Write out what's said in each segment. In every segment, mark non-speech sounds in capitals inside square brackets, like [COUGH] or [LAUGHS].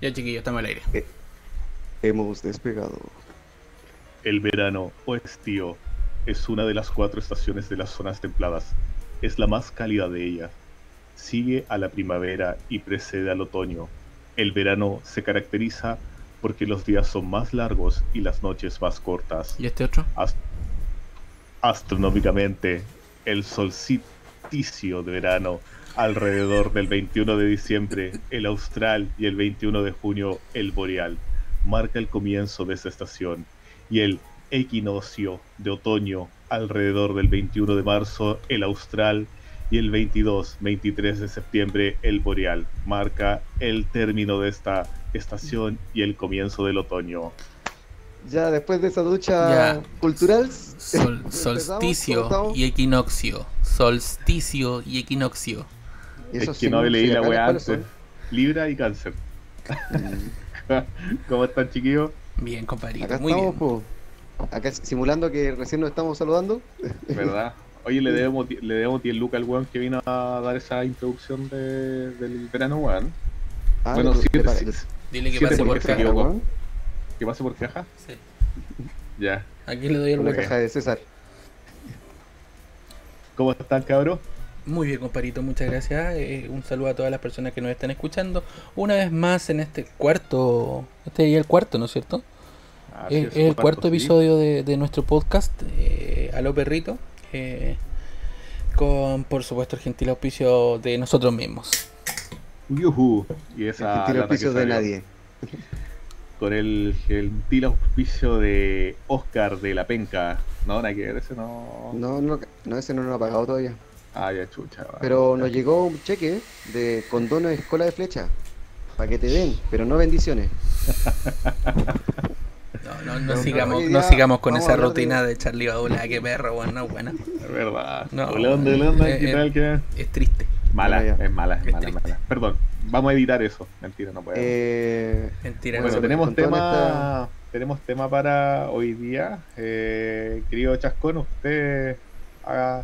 Ya chiquillo, estamos al aire. Eh, hemos despegado. El verano o estío es una de las cuatro estaciones de las zonas templadas. Es la más cálida de ellas. Sigue a la primavera y precede al otoño. El verano se caracteriza porque los días son más largos y las noches más cortas. ¿Y este otro? Ast- astronómicamente, el solsticio de verano alrededor del 21 de diciembre, el austral, y el 21 de junio, el boreal, marca el comienzo de esta estación, y el equinoccio de otoño alrededor del 21 de marzo, el austral, y el 22-23 de septiembre, el boreal, marca el término de esta estación y el comienzo del otoño. Ya después de esa ducha Ya. cultural, Sol- [LAUGHS] solsticio y equinoccio. Solsticio y equinoccio. Esos es que no leí la weá antes. Libra y cáncer. [LAUGHS] ¿Cómo están, chiquillos? Bien, compadrito. Acá Muy estamos, bien. po. Acá simulando que recién nos estamos saludando. [LAUGHS] ¿Verdad? Oye, le debemos, le debemos 10 lucas al weón que vino a dar esa introducción de, del verano, weón. Ah, bueno, siete, sí, le- Dile que siete pase por porque se caja. equivocó. weón. ¿Que pase por caja? Sí. [LAUGHS] Ya. Aquí le doy el caja de César. ¿Cómo están, cabros? Muy bien, compadrito, muchas gracias. Eh, un saludo a todas las personas que nos están escuchando. Una vez más en este cuarto. Este sería el cuarto, ¿no es cierto? Ah, Es, sí, es el cuarto sí. episodio de, de nuestro podcast, eh, Aló Perrito, eh, con por supuesto el gentil auspicio de nosotros mismos. Yujú. Y El esa gentil auspicio de nadie. Con el gentil auspicio de Oscar de la Penca. No, nada que ver, ese no. No, no, no, ese no lo ha pagado todavía. Ah, ya chucha. va. Pero nos llegó un cheque de condones de escuela de flecha. Para que te den, pero no bendiciones. No, [LAUGHS] no, no No, sigamos, no sigamos con esa rutina de- de Charlie Badula, que perro, bueno, no es buena. Es verdad. No, ¿Qué tal? ¿Qué? Es triste. Mala, es mala, es Es mala. Perdón, vamos a editar eso. Mentira, no puedo. Eh, Mentira, bueno, no tenemos tema, tenemos tema para hoy día. Eh, querido Chascón, usted haga-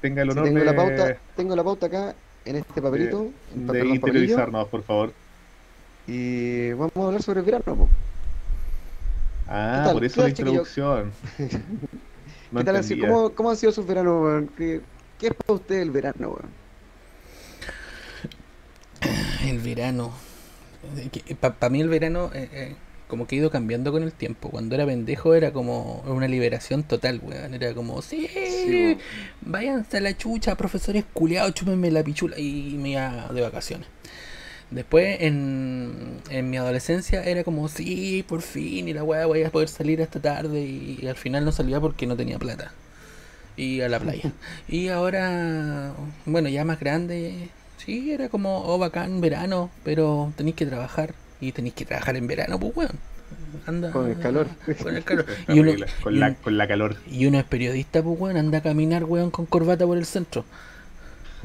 tenga el sí, honor tengo de, la pauta, tengo la pauta acá en este papelito, de papel- papelillo, interiorizarnos, por favor. y vamos a hablar sobre el verano. po. Ah, tal? por ¿Qué eso la introducción. [LAUGHS] No ¿Qué, tal han sido- entendía. cómo, cómo han sido sus veranos, weón? ¿Qué, qué es para usted el verano, weón? El verano. Para mí el verano eh, eh, como que ha ido cambiando con el tiempo. Cuando era pendejo era como una liberación total, weón. Era como, sí, Sí, váyanse a la chucha, profesores culiados, chúpenme la pichula y me iba de vacaciones. Después en, en mi adolescencia era como, sí, por fin, y la weá voy a poder salir esta tarde y, al final no salía porque no tenía plata. Y a la playa. [LAUGHS] y ahora, bueno, ya más grande, sí, era como, oh, bacán, verano, pero tenéis que trabajar. Y tenéis que trabajar en verano, pues weón. Anda, Con el calor. Con el [LAUGHS] calor. Y uno, con, y la, un- con la calor. y uno es periodista, pues weón, anda a caminar, weón, con corbata por el centro.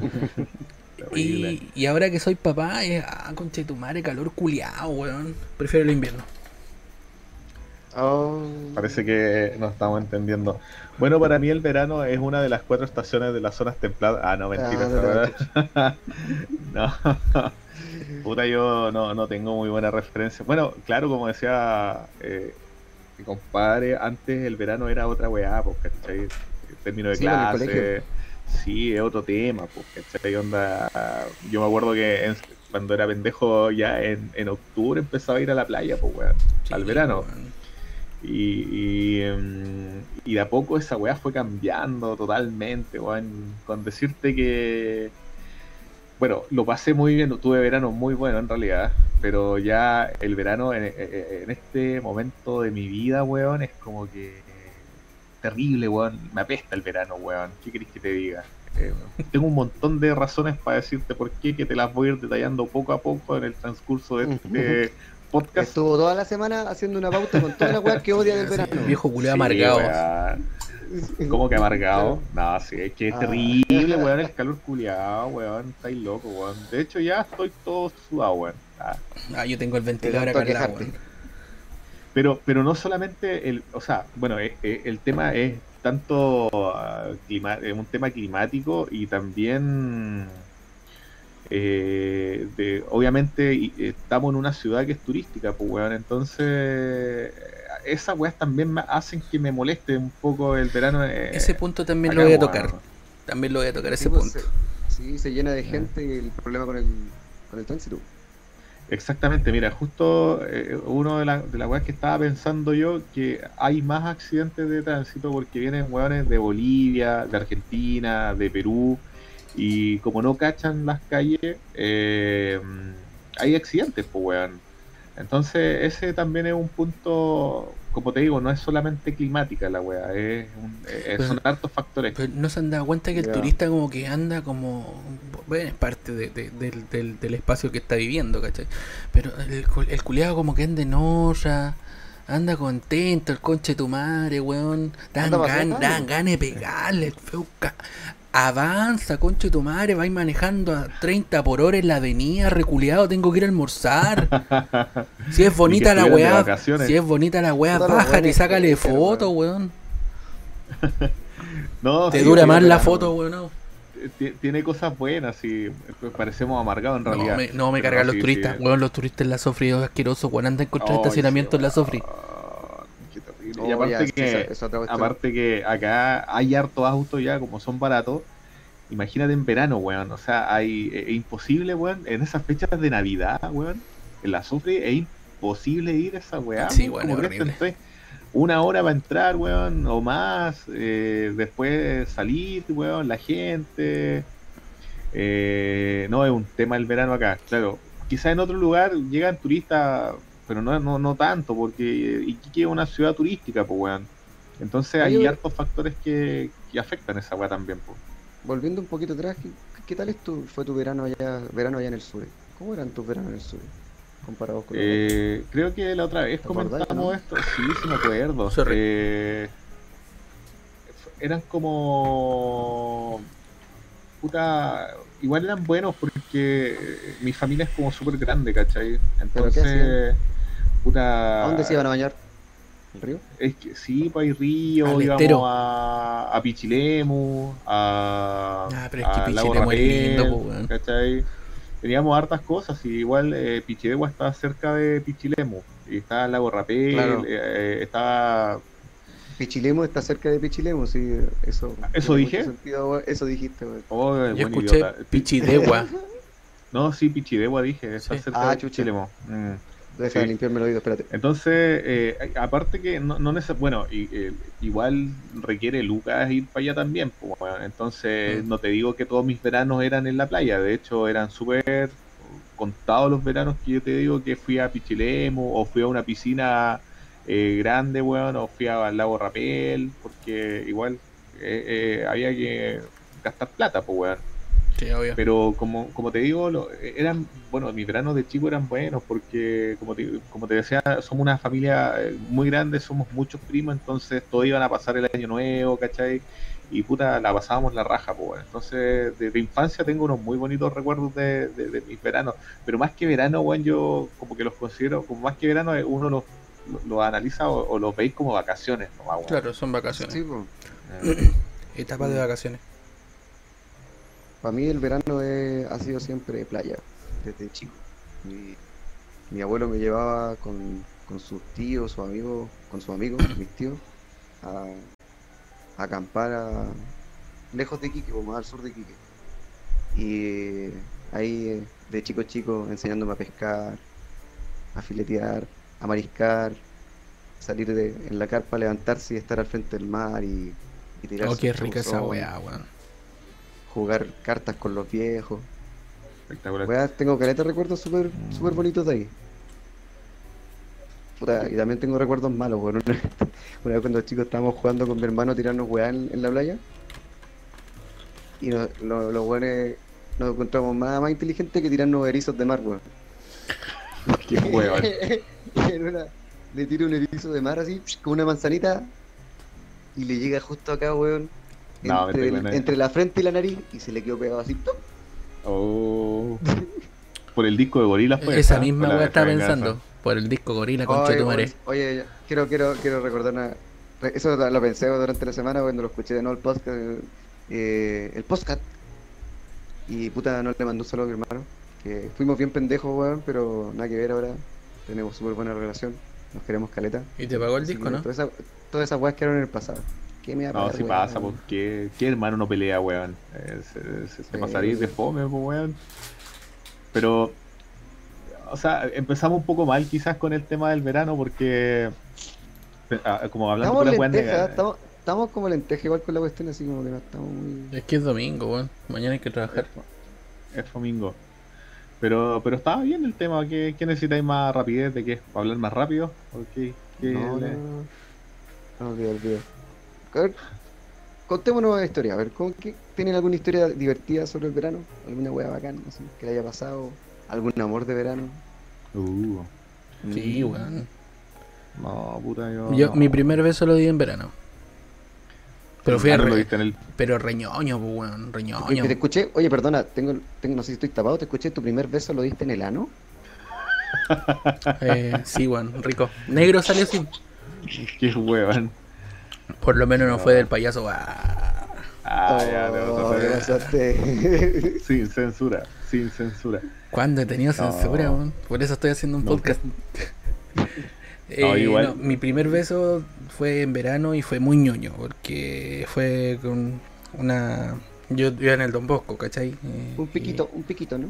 [LAUGHS] Y, y ahora que soy papá, es, ah, concha de tu madre, calor culiado, weón. Prefiero el invierno. Oh, Parece que no estamos entendiendo. Bueno, para mí el verano es una de las cuatro estaciones de las zonas templadas. Ah, no, mentira. Ah, verdad. no. [LAUGHS] Puta, yo no, no tengo muy buena referencia. Bueno, claro, como decía eh, mi compadre, antes el verano era otra weá, pues, ¿cachai? El término de Sí, en clase. Sí, es otro tema, pues, ¿cachai? Onda, yo me acuerdo que en- cuando era pendejo ya en, en octubre empezaba a ir a la playa, pues, weón, al verano. Y, y, em, y de a poco esa weá fue cambiando totalmente, weón. Con decirte que. Bueno, lo pasé muy bien, tuve verano muy bueno en realidad, pero ya el verano en, este momento de mi vida, weón, es como que terrible, weón. Me apesta el verano, weón. ¿Qué querés que te diga? Eh, tengo un montón de razones para decirte por qué, que te las voy a ir detallando poco a poco en el transcurso de este podcast. estuvo toda la semana haciendo una pauta con todas las weas que odia del Sí, verano. viejo culiado Sí, amargado. [LAUGHS] ¿Cómo que amargado? [LAUGHS] No, sí, es que es Ah. terrible, weón, el calor culiado, weón, estáis loco, weón. De hecho, ya estoy todo sudado, weón. Ah, Ah, yo tengo el ventilador acá al lado, weón. Pero, pero no solamente el, o sea, bueno, eh, eh, el tema es tanto ah, clima- es un tema climático y también Eh, de, obviamente y- estamos en una ciudad que es turística, pues weón, entonces esas weas también me hacen que me moleste un poco el verano. eh, Ese punto también lo voy a tocar. También lo voy a tocar ese pues, punto. se- sí, se llena de gente y el problema con el, con el tránsito. Exactamente, mira, justo eh, uno de, la- de las weas que estaba pensando yo, que hay más accidentes de tránsito porque vienen weones de Bolivia, de Argentina, de Perú, y como no cachan las calles, eh, hay accidentes, pues weón. Entonces ese también es un punto, como te digo, no es solamente climática la wea, es un- eh, Pero- son hartos factores. Pero no se han dado cuenta que el Ya. turista como que anda como... Bueno, es parte de- de- del, del- del espacio que está viviendo, ¿cachai? Pero el, cu- el culiado como que anda en olla, anda contento, el conche de tu madre, weón. Dan, gan, ganas de pegarle, el feo ca- Avanza, conche de tu madre, vais manejando a 30 por hora en la avenida, reculeado, tengo que ir a almorzar. [LAUGHS] Si es bonita la weá, si es bonita la weá, bájate y sácale foto, weón. weón. [LAUGHS] No, Te sí, dura sí, más la foto, weón. no. Ti- Tiene cosas buenas y parecemos amargados en No realidad. me, no me cargan los sí, turistas, sí. weón, los turistas en la Sofri es asqueroso, weón, andan contra Ay, estacionamiento en la Sofri. Y aparte ya, que, esa- esa otra cuestión. aparte que acá hay hartos autos ya, como son baratos. Imagínate en verano, weón. O sea, hay, es imposible, weón. En esas fechas de Navidad, weón. En la Sofri es imposible ir a esa weá. Sí, weón, como es una hora para entrar, weón, o más. eh, después salir, weón, la gente. Eh, no, es un tema el verano acá, claro. Quizás en otro lugar llegan turistas, pero no, no, no tanto, porque Iquique es una ciudad turística, pues, weón. Entonces hay Oye, hartos factores que, que afectan esa weá también, pues. Volviendo un poquito atrás, ¿qué, qué tal es tu, fue tu verano allá, verano allá en el sur? ¿Cómo eran tus veranos en el sur? Comparados con los Eh, creo que la otra vez ¿Te acordás, comentamos no? esto, sí, sí me acuerdo. Sorry. Eh, eran como puta, igual eran buenos porque mi familia es como súper grande, ¿cachai? qué Entonces, puta, ¿A dónde se iban a bañar? ¿El río? es que sí, pues hay río, Al íbamos a, a Pichilemu, a, Ah, pero es que a Lago Pichilemu es lindo. ¿cachai? Teníamos hartas cosas, y igual eh, Pichidegua está cerca de Pichilemu, y está el Lago Rapel, Claro. eh, eh, está... Pichilemu está cerca de Pichilemu, sí, eso. ¿Eso dije? sentido, eso dijiste. Oh, Yo escuché. Pichidegua. [LAUGHS] No, sí, Pichidegua dije, está Sí. cerca Ah, de. Pichilemu. Mm. Deja de Sí. limpiarme el oído, espérate. Entonces, eh, aparte que no, no neces- bueno, y, eh, igual requiere Lucas ir para allá también, pues, weón. entonces Mm. no te digo que todos mis veranos eran en la playa, de hecho eran súper contados los veranos que yo te digo que fui a Pichilemu o fui a una piscina eh, grande, weón, o fui al lago Rapel, porque igual eh, eh, había que gastar plata, pues, weón. Sí, obvio. Pero como, como te digo, lo- eran, bueno, mis veranos de chico eran buenos porque, como te, como te decía, somos una familia eh, muy grande, somos muchos primos, entonces todos iban a pasar el año nuevo, ¿cachai? Y puta, la pasábamos la raja, pues. bueno. Entonces, desde infancia tengo unos muy bonitos recuerdos de, de- de mis veranos. Pero más que verano, weón, yo como que los considero, como más que verano, eh, uno los, los, analiza o, o los veis como vacaciones, nomás. Claro, son vacaciones. Sí, pues. Eh, Etapas de vacaciones. Para mí el verano es- ha sido siempre playa, desde chico. Mi, mi abuelo me llevaba con, con sus tíos, sus amigos, con sus amigos, mis tíos, a, a acampar a- lejos de Iquique, como al sur de Iquique. Y ahí de chico a chico enseñándome a pescar, a filetear, a mariscar, salir de, en la carpa, levantarse y estar al frente del mar y, y tirar Oh, qué rica esa weá, weón. Jugar cartas con los viejos. espectacular. Weá, tengo caleta de recuerdos súper súper bonitos de ahí. Puta, y también tengo recuerdos malos, weón. Una, [LAUGHS] una vez cuando chicos estábamos jugando con mi hermano a tirarnos weá en, en la playa. Y lo- los weones nos encontramos más, más inteligentes que tirarnos erizos de mar, weón. [LAUGHS] Qué weón. [LAUGHS] En una- le tiro un erizo de mar así, con una manzanita, y le llega justo acá, weón. No, entre, el- la frente y la nariz, y se le quedó pegado así. ¡pum! Oh. [LAUGHS] Por el disco de Gorilas, pues. Esa ¿ah? misma weá estaba pensando. Por el disco Gorila con Oye, Chetumare. oye, oye, quiero, quiero, quiero recordar una. Eso lo pensé durante la semana cuando lo escuché de nuevo el podcast. eh, el podcast. Y puta, no le mandó un saludo a mi hermano. Que fuimos bien pendejos, weón, pero nada que ver ahora. Tenemos súper buena relación. Nos queremos caleta. ¿Y te pagó el Así disco, no? Todas esas, todas esas weas quedaron en el pasado. ¿Qué me va a No, si weón? pasa, porque ¿qué hermano no pelea, weón? Eh, se, se- se Sí. pasaría de fome, pues, weón. Pero, o sea, empezamos un poco mal quizás con el tema del verano, porque, ah, como hablando Estamos con lentejas, nega- estamos, estamos como lentejas igual con la cuestión, así como que no estamos muy. Es que es domingo, weón. Mañana hay que trabajar. Es domingo. Pero, pero estaba bien el tema. ¿Qué, qué necesitáis más rapidez? ¿De qué? ¿Para hablar más rápido? ¿O qué- qué No, no, le- no. No, olvido, olvido. A ver, contémonos una historia. A ver, ¿con qué, ¿tienen alguna historia divertida sobre el verano? ¿Alguna wea bacana así, que le haya pasado? ¿Algún amor de verano? Uh, Sí, Mm. weón. no, puta, yo. Yo, no. mi primer beso lo di en verano. Pero fui Ah, a no lo viste en el. Pero reñoño, pues, weón. Reñoño. te escuché, oye, perdona, tengo, tengo, no sé si estoy tapado, te escuché, tu primer beso lo diste en el ano. Eh, sí, weón. Rico. Negro salió así. [LAUGHS] Qué weón. Por lo menos no fue del payaso. Ah. Ah, ya, te Oh. [LAUGHS] Sin censura, sin censura. ¿Cuándo he tenido censura? Por eso estoy haciendo un podcast. [LAUGHS] No, Eh, igual. no, mi primer beso fue en verano y fue muy ñoño, porque fue con una... Yo iba en el Don Bosco, ¿cachai? Eh, un piquito, un piquito, ¿no?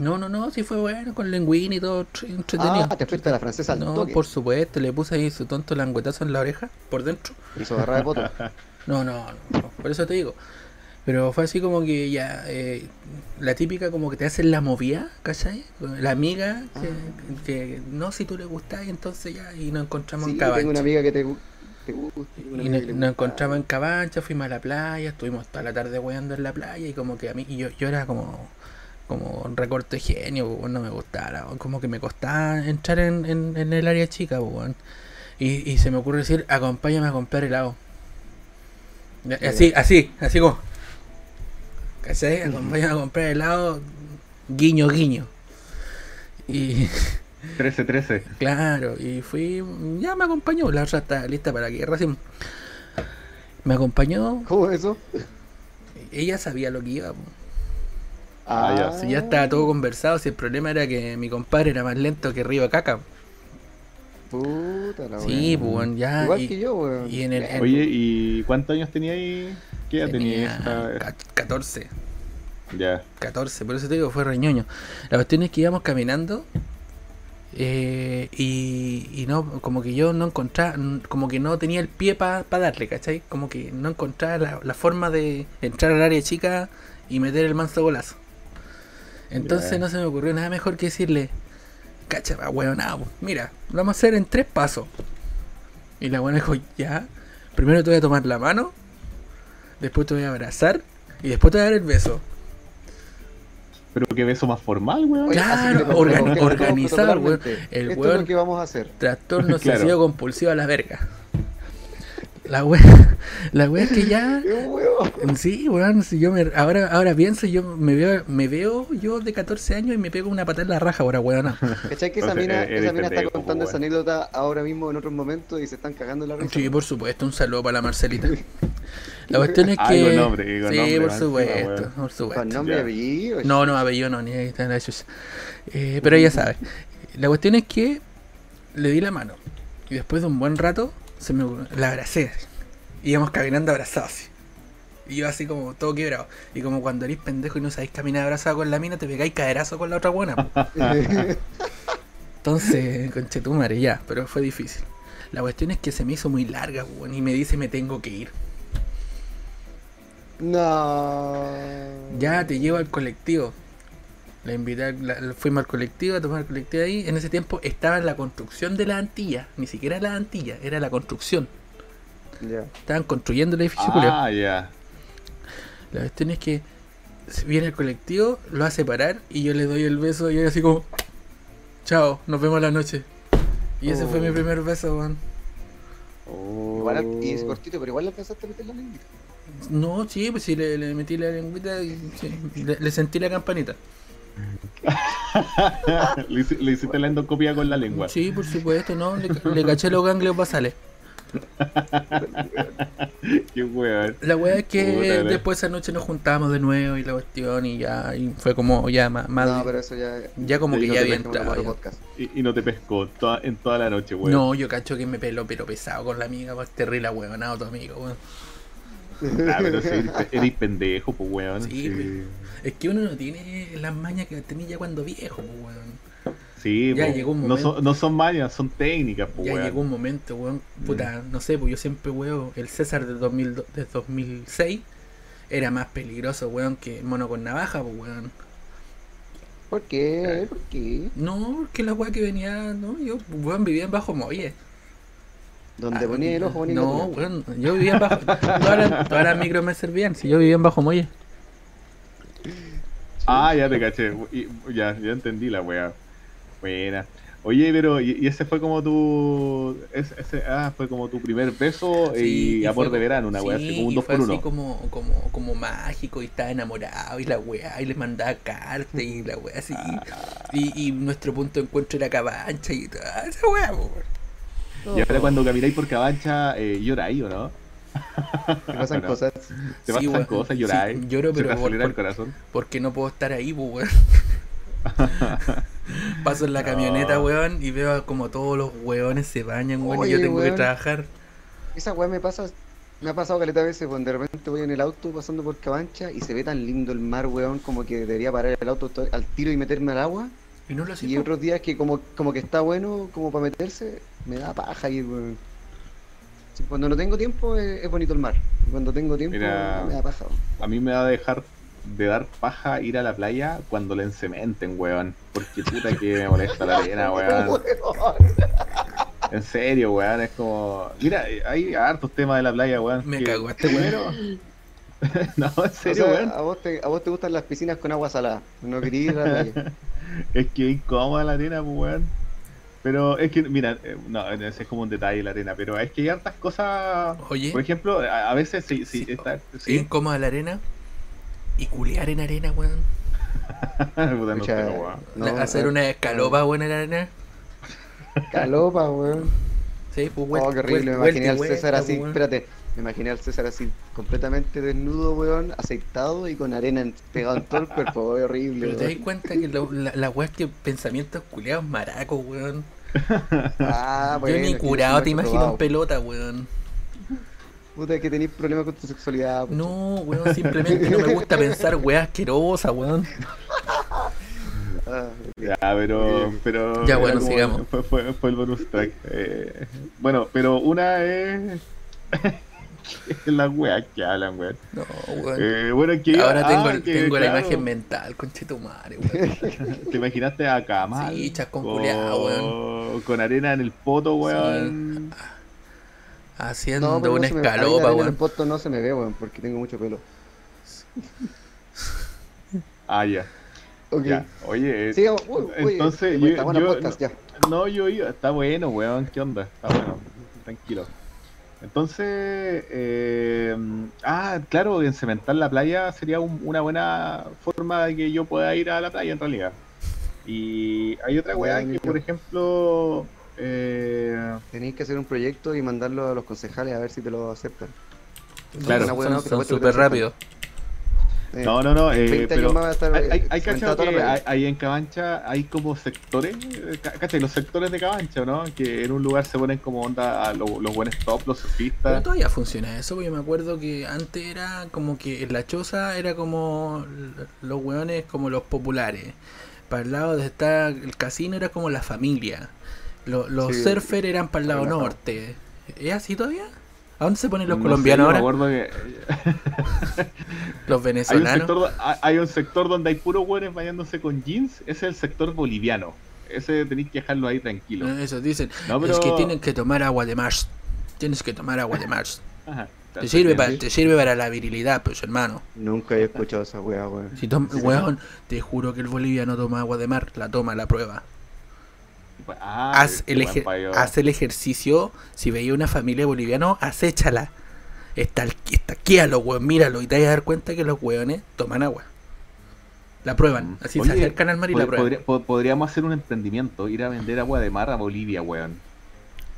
No, no, no, sí fue bueno, con lengüín y todo tre- entretenido. Ah, te fuiste a la francesa al No, toque. por supuesto, le puse ahí su tonto languetazo en la oreja, por dentro. Hizo agarrar de poto. [LAUGHS] No, no, no, no, por eso te digo. Pero fue así como que ya, eh, la típica como que te hacen la movida, ¿cachai? La amiga, que, Ah. que, no, si tú le gustás, y entonces ya, y nos encontramos Sí, en tengo una Cabancha. amiga que te, te gusta. una Y amiga que le nos encontramos en Cabancha, fuimos a la playa, estuvimos toda la tarde weando en la playa, y como que a mí, y yo, yo era como, como un recorte de genio, pues, no me gustara, como que me costaba entrar en, en, en el área chica, pues, y, y se me ocurre decir, acompáñame a comprar helado. Así, así, así como. ¿Cachai? Acompáñame a comprar helado, guiño, guiño. Y [LAUGHS] 13-13. claro, y fui, ya me acompañó, la otra está lista para que recién. Me acompañó, ¿Cómo es eso? ella sabía lo que iba. po. Ah, ya. Si ya estaba todo conversado, si el problema era que mi compadre era más lento que Río Caca. Puta la Sí, pues bueno, ya. Igual y- que yo, weón. y en el- en- Oye, ¿y cuántos años tenía ahí? ¿Qué edad tenía tenía esta? ca- 14. Ya. 14, por eso te digo, fue reñoño. La cuestión es que íbamos caminando eh, y, y no, como que yo no encontraba, como que no tenía el pie para darle, ¿cachai? Como que no encontraba la, la forma de entrar al área chica y meter el manso golazo. Entonces no se me ocurrió nada mejor que decirle, cacha, huevonao, mira, lo vamos a hacer en tres pasos. Y la buena dijo, ya, primero te voy a tomar la mano, después te voy a abrazar y después te voy a dar el beso. Pero qué beso más formal, weón. Claro, organ- organizado, weón. El Esto weón- es lo que vamos a hacer. Trastorno [LAUGHS] Claro. obsesivo compulsivo a la verga. La wea, [LAUGHS] la wea es que ya. [LAUGHS] Sí, weón, si yo me, ahora, ahora pienso, yo me veo, me veo yo de 14 años y me pego una patada en la raja ahora, weón. ¿Cachai que esa O sea, mina, eres esa mina está pendejo, contando po, esa anécdota ahora mismo en otros momentos y se están cagando la risa? Sí, por supuesto, un saludo para la Marcelita. [LAUGHS] La cuestión es Ah, que. con nombre, con sí, nombre, por más supuesto, por supuesto. Con nombre apellido. No, no, apellido no, ni ahí está la chucha. Eh, pero ella sabe. La cuestión es que le di la mano. Y después de un buen rato, se me la abracé. Íbamos caminando abrazados. así. Y yo así como todo quebrado. Y como cuando eres pendejo y no sabéis caminar abrazado con la mina, te pegáis caderazo con la otra buena. [LAUGHS] Entonces, conchetumare, ya, pero fue difícil. La cuestión es que se me hizo muy larga, weón, y me dice me tengo que ir. no. Ya te llevo al colectivo. La invité, la- la- fuimos al colectivo a tomar el colectivo ahí. En ese tiempo estaba en la construcción de la Antilla. Ni siquiera la Antilla, era la construcción. Estaban construyendo el edificio. Ah, ya. La cuestión es que viene el colectivo, lo hace parar y yo le doy el beso y él así como, chao, nos vemos la noche. Y ese fue mi Oh. primer beso, weón. Igual, Oh. y es cortito, pero igual le alcanzaste a meter la lengua. No, sí, pues sí, le, le metí la lengüita y sí, le, le sentí la campanita. [LAUGHS] le, hici- le hiciste la endoscopia con la lengua. Sí, por supuesto, no, le, le caché los ganglios basales. [LAUGHS] Qué weón. La weá es que Puta, después esa noche nos juntamos de nuevo y la cuestión y ya y fue como ya más, No, pero eso ya. ya como que no ya había entrado. Y, y no te pescó toda- en toda la noche, weón. No, yo cacho que me peló pero pesado con la amiga, pues terrible huevonado tu amigo, weón. Ah, pero sí, eres, eres pendejo, pues weón. Sí. Es que uno no tiene las mañas que tenía ya cuando viejo, pues weón. Sí, Ya po. llegó un no, momento. son, no son mañas, son técnicas, pues Ya weón. llegó un momento, weón. Puta, no sé, pues yo siempre, weón, el César del 2000, del 2006 era más peligroso, weón, que el mono con navaja, pues weón. ¿Por qué? ¿Por qué? No, porque la weá que venía, no, yo, weón, vivía en Bajo Molle. Donde Ah, ponía el ojo bonito. No, weón, yo vivía en Bajo. [LAUGHS] todas, las, todas las micros me servían, si yo vivía en Bajo Molle. Ah, ya te caché. Y- ya, ya entendí la weá. Buena. Oye, pero ¿y, y ese fue como tu ese, ese- ah, fue como tu primer beso Sí, y, amor fue de verano, una weá sí, así como un y 2 fue por así 1 como, como, como mágico y estaba enamorado y la weá y les mandaba cartas y la weá así. Ah. Y, y nuestro punto de encuentro era Cabancha y toda esa weá, po, weón. Y ahora cuando camináis por Cabancha eh, lloráis, ¿o no? Te pasan No. cosas. Te Sí, pasan weón. cosas, lloráis. Sí, lloro, se pero te por- el por- corazón. porque no puedo estar ahí, pues, weón. [LAUGHS] Paso en la camioneta, No. weón, y veo como todos los weones se bañan, weón, y yo tengo que weón. trabajar. Esa weá me pasa. Me ha pasado caleta veces, cuando de repente voy en el auto pasando por Cabancha y se ve tan lindo el mar, weón, como que debería parar el auto to- al tiro y meterme al agua. Y no lo. Y otros días que como, como que está bueno, como para meterse, me da paja ir, weón. Sí, Cuando no tengo tiempo es, es bonito el mar. Cuando tengo tiempo Mira. me da paja. A mí me va a dejar de dar paja ir a la playa cuando le encementen, weón. Porque puta que me molesta la arena, [LAUGHS] weón. En serio, weón. Es como. Mira, eh, hay hartos temas de la playa, weón. Me cagó este weón. [LAUGHS] no, en O serio, sea, weón. a, vos te, a vos te gustan las piscinas con agua salada. No querías ir a la playa. [LAUGHS] Es que es incómoda la arena, pues, weón. Pero es que, mira, eh, no, ese es como un detalle la arena, pero es que hay hartas cosas. Oye, Por ejemplo, a, a veces sí, sí, Sí, está. es Sí, incómoda la arena y culear en arena, weón. [LAUGHS] Puta, no weón. no, hacer weón. una escalopa, weón, en la arena. Calopa, weón. Sí, pues, Oh, qué horrible. Me vuelta imaginé al vuelta, César así, weón. espérate. Me imaginé al César así, completamente desnudo, weón, aceitado y con arena en- pegado en todo el cuerpo, weón, horrible. Pero te das cuenta que lo- la, la weá es que pensamientos culeados maracos, weón. Ah, Yo bueno, ni es que curado yo te imagino probado. en pelota, weón. Puta, es que tenéis problemas con tu sexualidad. pucha. No, weón, simplemente no me gusta pensar weá asquerosa, weón. Ah, Ya, pero. pero Ya, bueno, sigamos. Fue, fue- fue el bonus track. Eh, bueno, pero una es. [LAUGHS] Las weas que hablan, weón. No, weón. Eh, bueno, que. Ahora tengo, ah, el- que, tengo la imagen mental, conchetumare, weón. [LAUGHS] Te imaginaste a Kamal. Sí, chascón culiao, weón. Con arena en el poto, weón. Haciendo no, pero no una la escalopa, arena en el weón. poto no se me ve, weón, porque tengo mucho pelo. [LAUGHS] Ah, ya. Oye, eh, uy, uy, entonces yo, podcast, ya. no, yo iba, está bueno, weón, ¿qué onda? Está bueno, tranquilo. Entonces, eh, ah, claro, en cementar la playa sería un- una buena forma de que yo pueda ir a la playa en realidad. Y hay otra weá que, por ejemplo, eh, Tenéis que hacer un proyecto y mandarlo a los concejales a ver si te lo aceptan. Claro. Son- súper lo aceptan. Eh, no, no, no, eh, 20 pero a estar, hay, hay, eh, hay cachado que hay- ahí en Cabancha hay como sectores, ca- ¿cachai? Los sectores de Cabancha, ¿no? Que en un lugar se ponen como onda a lo- los buenos top, los Pero surfistas. todavía funciona eso, porque me acuerdo que antes era como que en la choza era como los hueones como los populares. Para el lado de estar el casino era como la familia. Lo- los Sí, surfers eran para el lado norte. ¿Es así todavía? ¿A dónde se ponen los No colombianos ahora? que Los hay un, venezolanos. sector, hay- un sector donde hay puros hueones bañándose con jeans, ese es el sector boliviano. Ese tenéis que dejarlo ahí tranquilo. Eh, Eso dicen. No, pero- Es que tienen que tomar agua de mar. Tienes que tomar agua de mar. Ajá, Te sirve, para, ¿sí? te sirve para la virilidad, pues hermano. Nunca he escuchado esa weá, weón. Si weón, te juro que el boliviano toma agua de mar, la toma, la prueba. Ah, haz, el ejer- haz el ejercicio. Si veía una familia boliviana, acéchala. Está, estaquíalo, weón, míralo. Y te vas a dar cuenta que los weones toman agua. La prueban. Así se Oye, acercan al mar y la prueban. podría- po- podríamos hacer un emprendimiento, ir a vender agua de mar a Bolivia, weón.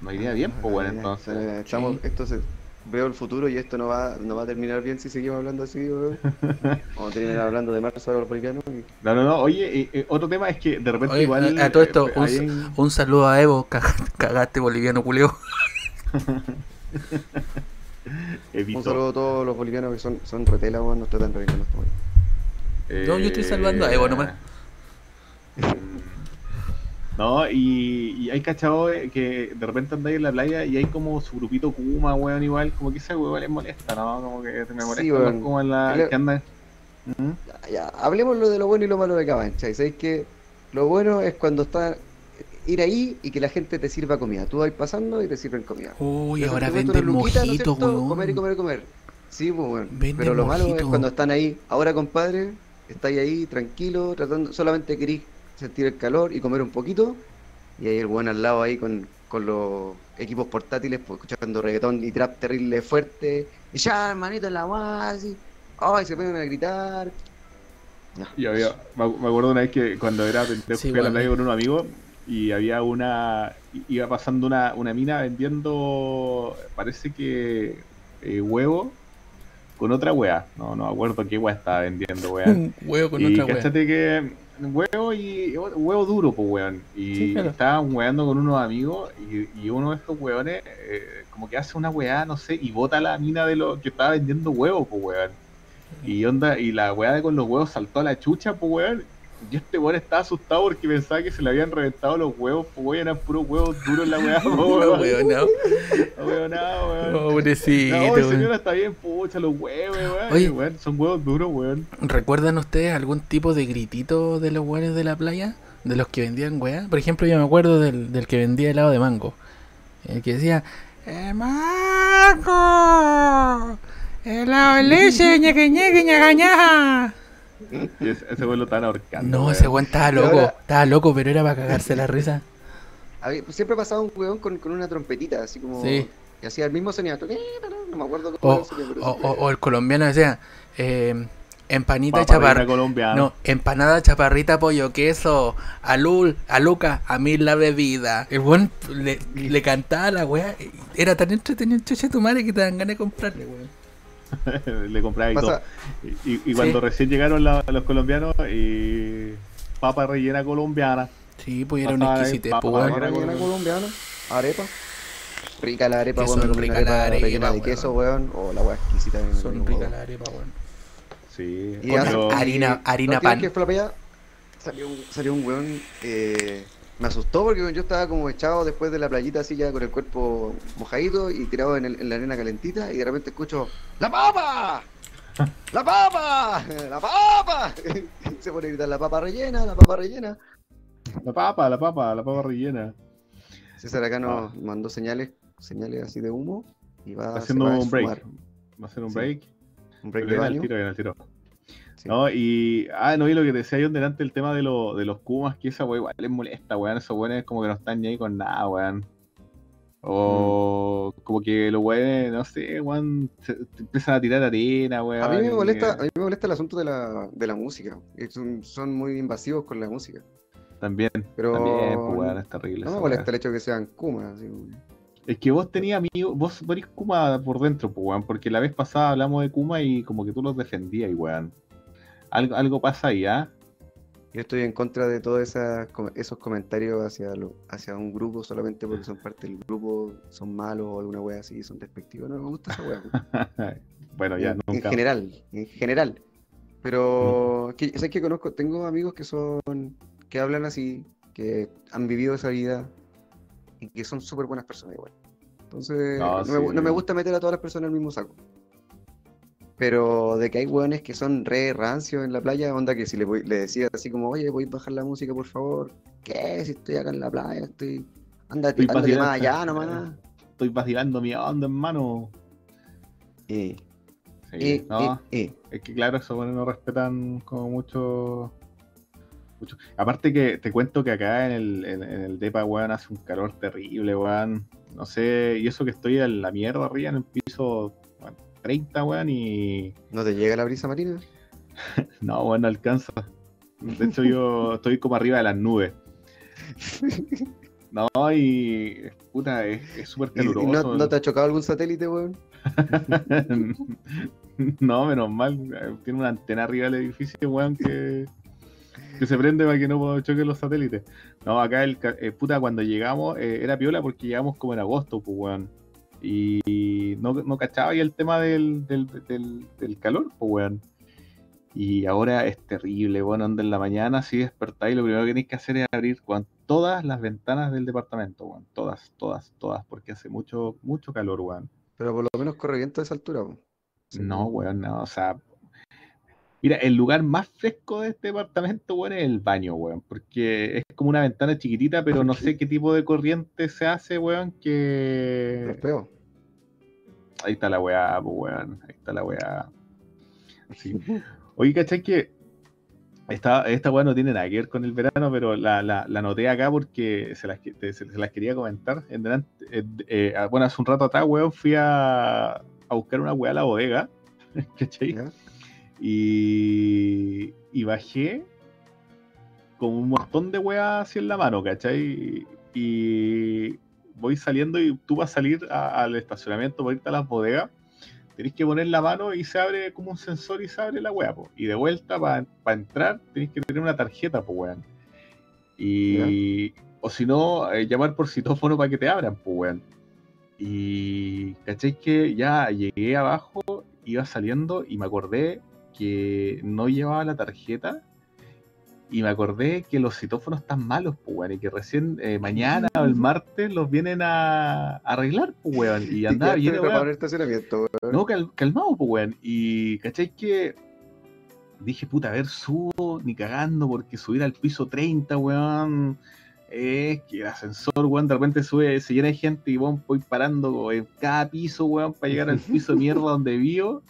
nos iría bien, pues, weón, Ya, entonces. eh, Estamos, Sí. esto se- veo el futuro y esto no va, no va a terminar bien si seguimos hablando así, weón. [LAUGHS] Vamos a terminar hablando de marzo los bolivianos. y- No, no, no, oye, eh, eh, otro tema es que de repente Oye, igual. a, a todo esto, eh, un, ahí en- un saludo a Evo, cagaste, cagaste boliviano culeo. [LAUGHS] Un saludo a todos los bolivianos que son, son retela, weón, no tratan re bien con los eh, No, yo estoy salvando a Evo nomás. No, y, y hay cachado eh, que de repente andáis en la playa y hay como su grupito Kuma, weón, igual, como que ese weón les molesta, ¿no? Como que me molesta Sí, weón. Kuma en la. Que andan. ¿Mm? Ya, ya, hablemos lo de lo bueno y lo malo de Cabancha. Y sabéis que lo bueno es cuando está ir ahí y que la gente te sirva comida. Tú vas pasando y te sirven comida. Uy, Entonces, ahora venden ¿no mojitos, weón. Comer y comer y comer. Sí, pues. Venden Pero lo malo es cuando están ahí. Ahora, compadre, estáis ahí tranquilo, tratando, solamente querís sentir el calor y comer un poquito. Y ahí el weón al lado ahí con, con los equipos portátiles, pues, escuchando reggaetón y trap terrible fuerte. Y ya, hermanito, en la guay, así. Ay, se ponen a gritar. Ya. Y había, me acuerdo una vez que cuando era pendejo Sí, fui a la igual. playa con un amigo y había una. iba pasando una, una mina vendiendo. parece que. eh, huevo con otra wea. No, no me acuerdo qué wea estaba vendiendo, weón. Un [LAUGHS] huevo con y otra wea. cachate que. Huevo y. huevo duro, pues, weón. Y Sí, claro. estaban weando con unos amigos y, y uno de estos weones, eh, como que hace una weá, no sé, y bota la mina de lo que estaba vendiendo huevos, pues, weón. Y onda, y la weá de con los huevos saltó a la chucha, pues weón. Y este weón estaba asustado porque pensaba que se le habían reventado los huevos, pues weón, eran puros huevos duros la weá, [LAUGHS] pues No, weón. weón, no. No, weón, weón. Pobrecito, No, weón. señora está bien, pucha, los huevos, weón. Oye. weón, Son huevos duros, weón. ¿Recuerdan ustedes algún tipo de gritito de los weones de la playa? De los que vendían weá. Por ejemplo, yo me acuerdo del, del que vendía helado de mango. El que decía, "Eh, mango! ¡Helado de leche, ñeque, ñeque, ñaga, ñaja". [LAUGHS] Y ese, ese weón lo estaban ahorcando. No, weón. ese weón estaba loco. ahora- Estaba loco, pero era para cagarse la risa. [LAUGHS] Había- pues siempre pasaba un weón con, con una trompetita, así como. Sí. Y hacía el mismo sonido. No me acuerdo cómo O, era el sonido, pero o, sí. o- o el colombiano decía, eh, empanita chaparrita. colombiana. No, empanada chaparrita, pollo, queso, alul, aluca, a mí la bebida. El buen le, le cantaba a la weá. Era tan entretenido de tu madre que te dan ganas de comprarle, weón. [LAUGHS] Le compraba y todo. Y, cuando Sí. recién llegaron la- los colombianos, y papa rellena colombiana. Sí, pues era una exquisitez, pues, Papa rellena colombiana, arepa. Rica la arepa, weón. comí ricas una arepa las arepas, rellena de queso, weón. O la weá exquisita. Son comí, ricas weón. las arepas, weón. Sí. Y Con harina- la harina última pan. que la salió un, salió un weón. eh, me asustó porque yo estaba como echado después de la playita, así ya con el cuerpo mojadito y tirado en, el- en la arena calentita. Y de repente escucho: ¡La papa! [LAUGHS] ¡La papa! ¡La papa! [LAUGHS] Se pone a gritar: ¡La papa rellena! ¡La papa rellena! La papa, la papa, la papa rellena. César acá nos Ah. mandó señales, señales así de humo. Y va, Haciendo va a un break. Va a hacer un Sí. break. Un break de Viene al baño. tiro, al tiro. Sí. No, y. Ah, no, y lo que decía yo delante, el tema de, lo, de los Kumas, que esa weá igual les molesta, weón. Esos weones como que no están ni ahí con nada, weón. O como que los weones, no sé, weón, se, te empiezan a tirar arena, weón. A mí me molesta, a mí me molesta el asunto de la, de la música. Es un- son muy invasivos con la música. También, Pero también, pues, weón, es terrible. no me molesta el hecho de que sean Kuma. así Es que vos tenías amigos, vos eres Kuma por dentro, pues, weón, porque la vez pasada hablamos de Kuma y como que tú los defendías, weón. Algo, algo pasa ahí, ¿ah? Yo estoy en contra de todos esos comentarios hacia, lo- hacia un grupo solamente porque son parte del grupo, son malos o alguna wea así, son despectivos. No me gusta esa wea. [LAUGHS] bueno, ya, en, en nunca. general, en general. Pero que, sé que conozco, tengo amigos que son, que hablan así, que han vivido esa vida y que son súper buenas personas igual. Entonces, No, no, me, no me gusta meter a todas las personas en el mismo saco. Pero de que hay hueones que son re rancios en la playa, onda que si le, voy- le decía así como, oye, voy a bajar la música, por favor. ¿Qué? Si estoy acá en la playa, estoy... Ándate, Estoy ándate más allá nomás. Estoy vacilando mi onda, hermano. Y, Sí, y, no, y, y. es que claro, esos weones no respetan como mucho. mucho. Aparte que te cuento que acá en el, en, en el DEPA, weón, hace un calor terrible, weón. No sé, y eso que estoy en la mierda arriba en el piso 30, weón, y. ¿No te llega la brisa marina? [LAUGHS] No, weón, no alcanza. De hecho, yo [LAUGHS] estoy como arriba de las nubes. No, y puta, es súper ¿Y- y caluroso. no, no te ha chocado algún satélite, weón? [LAUGHS] no, menos mal. Tiene una antena arriba del edificio, weón, que, que se prende para que no choquen los satélites. No, acá el eh, puta, cuando llegamos eh, era piola porque llegamos como en agosto, pues, weón. Y no, no cachaba ahí el tema del, del, del, del calor, pues, weón. Y ahora es terrible, bueno, onda en la mañana, si despertáis, lo primero que tenéis que hacer es abrir todas las ventanas del departamento, weón. Todas, todas, todas, porque hace mucho, mucho calor, weón. Pero por lo menos corre viento a esa altura, weón. Sí. No, weón, no, o sea. Mira, el lugar más fresco de este departamento, weón, es el baño, weón, porque es como una ventana chiquitita, pero no sé qué tipo de corriente se hace, weón, Los que... peos. Ahí está la weá, pues, weón, ahí está la weá. Sí. Oye, ¿cachai que esta, esta weá no tiene nada que ver con el verano, pero la, la, la anoté acá porque se las, se, se las quería comentar. En delante, eh, eh, ah, bueno, hace un rato atrás, weón, fui a, a buscar una weá a la bodega, [LAUGHS] ¿cachai? ¿ya? Y, y bajé con un montón de weas así en la mano, ¿cachai? Y voy saliendo y tú vas a salir a- al estacionamiento para irte a las bodegas. Tenés que poner la mano y se abre como un sensor y se abre la wea, po. Y de vuelta para entrar tenés que tener una tarjeta, pues weón. Y. O si no, eh, llamar por citófono para que te abran, pues weón. Y. ¿Cachai? Que ya llegué abajo, iba saliendo y me acordé que no llevaba la tarjeta. Y me acordé que los citófonos están malos, pues weón. Y que recién eh, mañana o el martes los vienen a, a arreglar, pues weón. Y [LAUGHS] andaba bien, estacionamiento, weón. No, cal- calmado, pues, weón. Y, ¿cachai? Que dije, puta, a ver, subo ni cagando, porque subir al piso 30, weón, es que el ascensor, weón, de repente sube, se llena de gente y, weón, voy parando en cada piso, weón, para llegar al [LAUGHS] piso de mierda donde vivo.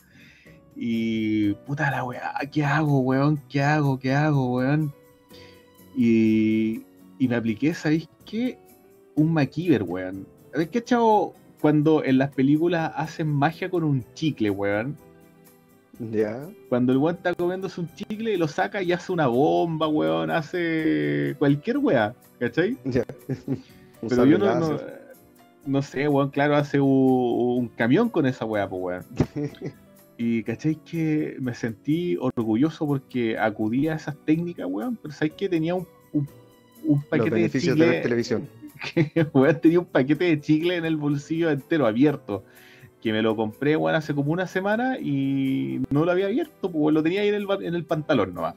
Y, puta la weá, ¿qué hago, weón? ¿Qué hago? ¿Qué hago, weón? Y, y me apliqué, ¿sabéis qué? Un MacGyver, weón. ¿Habéis cachado cuando en las películas hacen magia con un chicle, weón? Ya. Cuando el weón está comiéndose un chicle y lo saca y hace una bomba, weón, hace cualquier weá, ¿cachai? Ya. [LAUGHS] Un Pero yo no, no sé, weón, claro, hace un, un camión con esa weá, pues weón. [LAUGHS] Y cachai que me sentí orgulloso porque acudí a esas técnicas, weón, pero sabes que tenía un, un, un Los paquete de beneficios de chicle, televisión. [LAUGHS] que, weón, tenía un paquete de chicle en el bolsillo entero abierto. Que me lo compré, weón, hace como una semana y no lo había abierto, pues lo tenía ahí en el, en el pantalón nomás.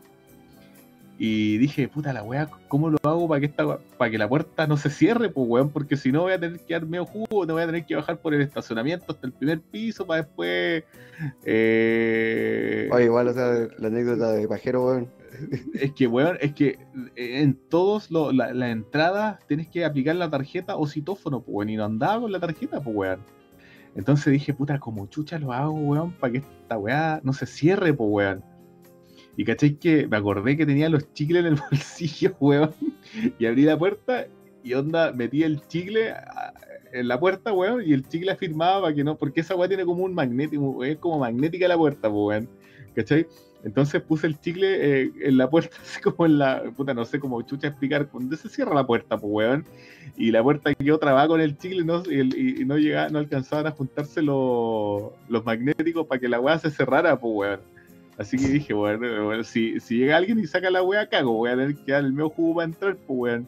Y dije, puta la weá, ¿cómo lo hago para que esta para que la puerta no se cierre, pues weón? Porque si no voy a tener que dar medio jugo, no voy a tener que bajar por el estacionamiento hasta el primer piso para después. eh, Oye, igual, o sea, la anécdota de pajero, weón. es que, weón, es que en todos lo- la- las entradas tienes que aplicar la tarjeta o citófono, pues, weón, y no andaba con la tarjeta, pues, weón. Entonces dije, puta, como chucha lo hago, weón, para que esta weá no se cierre, pues, weón. Y caché que me acordé que tenía los chicles en el [LAUGHS] bolsillo, weón, y abrí la puerta y onda, metí el chicle a- en la puerta, weón, y el chicle afirmaba para que no, porque esa weá tiene como un magnético, es como magnética la puerta, weón. ¿Cachai? Entonces puse el chicle eh, en la puerta, [LAUGHS] así como en la. Puta, no sé cómo chucha explicar. Cuando se cierra la puerta, pues, weón. Y la puerta quedó trabada con el chicle ¿no? y, el- y no llegaba, no alcanzaban a juntarse los, los magnéticos para que la weá se cerrara, pues, weón. Así que dije, bueno, bueno, si, si llega alguien y saca la weá, cago, voy a tener que dar el medio jugo para entrar, pues, weón.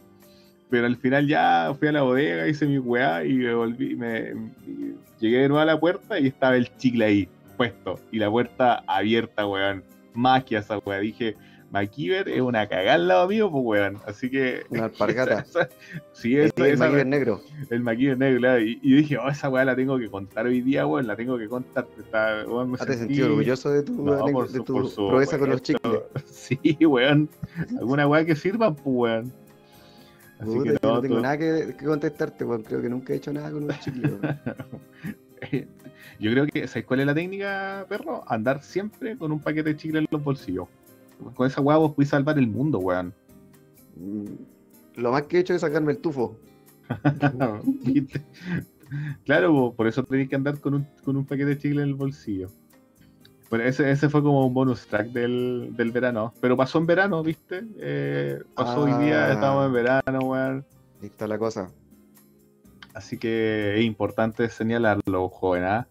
Pero al final ya fui a la bodega, hice mi weá y me volví, me, y llegué de nuevo a la puerta y estaba el chicle ahí, puesto. Y la puerta abierta, weón. Magia esa weá. Dije, MacGyver es una cagada al lado mío, pues weón. Así que. Una [LAUGHS] alpargata. esa- esa- sí, El MacGyver negro. el MacGyver negro, claro. Y, y dije, oh, esa weá la tengo que contar hoy día, weón. La tengo que contar. Está, weón, me ¿Has te sentí- sentido orgulloso de tu, No, por de su- tu por su- proeza con los chicles? [LAUGHS] Sí, weón. Alguna weá que sirva, pues, weón. Así que no, no tengo tú- nada que, que contestarte, weón. Creo que nunca he hecho nada con un chicle, weón. [LAUGHS] Yo creo que, ¿sabes cuál es la técnica, perro? Andar siempre con un paquete de chicle en los bolsillos. Con esa weá vos podés salvar el mundo, weón. Mm, Lo más que he hecho es sacarme el tufo. [LAUGHS] Claro, po, por eso tenéis que andar con un, con un paquete de chicle en el bolsillo. Bueno, ese, ese fue como un bonus track del, del verano. Pero pasó en verano, ¿viste? Eh, pasó hoy día, Ah. estábamos en verano, weón. Ahí está la cosa. Así que es importante señalarlo, joven. ¿ah?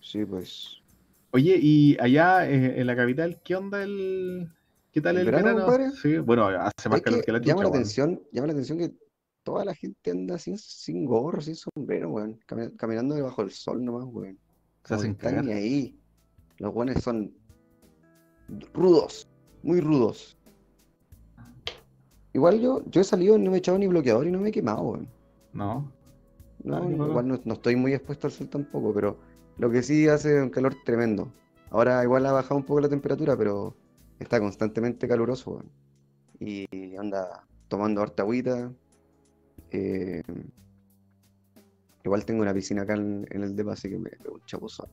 Sí, pues. Oye, y allá eh, en la capital, ¿qué onda el. ¿Qué tal ¿El el, verano, verano? compadre? Sí, bueno, hace más Es calor que que la llama chucha, la weón. atención, llama la atención que toda la gente anda sin, sin gorro, sin sombrero, weón. cami- caminando debajo del sol nomás, weón. Se hacen están ni ahí. Los weones son rudos, muy rudos. Igual yo, yo he salido, no me he echado ni bloqueador y no me he quemado, weón. No. No, Ah, bacán. igual no, no estoy muy expuesto al sol tampoco, pero lo que sí hace un calor tremendo. Ahora igual ha bajado un poco la temperatura, pero está constantemente caluroso, weón. Y anda tomando harta agüita. eh, igual tengo una piscina acá en, el depa, así que me pego un chapuzón.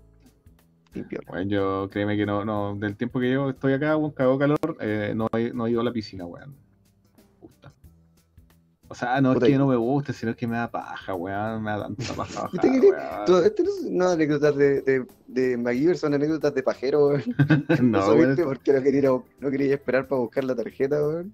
Bueno, yo créeme que no, no, del tiempo que yo estoy acá, cagó calor, eh, no, he, no he ido a la piscina, weón. Gusta. O sea, no es que no me guste, sino que me da paja, weón, me da tanta paja [LAUGHS] ¿Viste bajar, weón. Todo- Esto no son no anécdotas de, de, de MacGyver, son anécdotas de pajero, weón. [LAUGHS] No, Eso weón, porque no quería, no quería esperar para buscar la tarjeta, weón.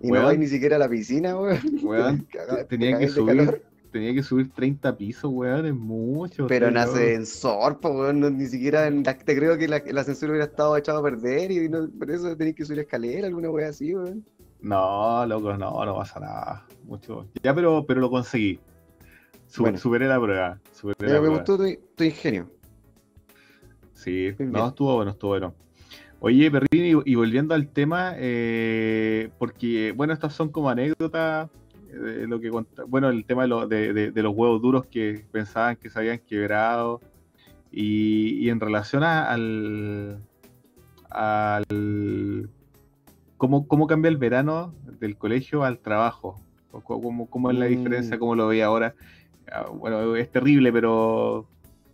Y no Weón. vais ni siquiera a la piscina, weón. [LAUGHS] weón, tenía que calor. subir, tenía que subir 30 pisos, weón, es mucho. Pero en ascensor, po, weón, no- ni siquiera en la- te creo que la- el ascensor hubiera estado echado a perder y no, por eso tenéis que subir escalera, alguna wea así, weón. No, loco, no, no pasa nada. Mucho. Ya, pero, pero lo conseguí. Su- Bueno. Superé la prueba. Superé Pero la me prueba. gustó tu, tu ingenio. Sí, no, estuvo bueno, estuvo bueno. Oye, Perrini, y, y volviendo al tema, eh, porque, bueno, estas son como anécdotas, eh, de lo que bueno, el tema de, lo- de- de- de los huevos duros que pensaban que se habían quebrado, y, y en relación a- al, al cómo, cómo cambia el verano del colegio al trabajo, cómo, cómo es la Mm. diferencia, cómo lo veía ahora. Ah, Bueno, es terrible, pero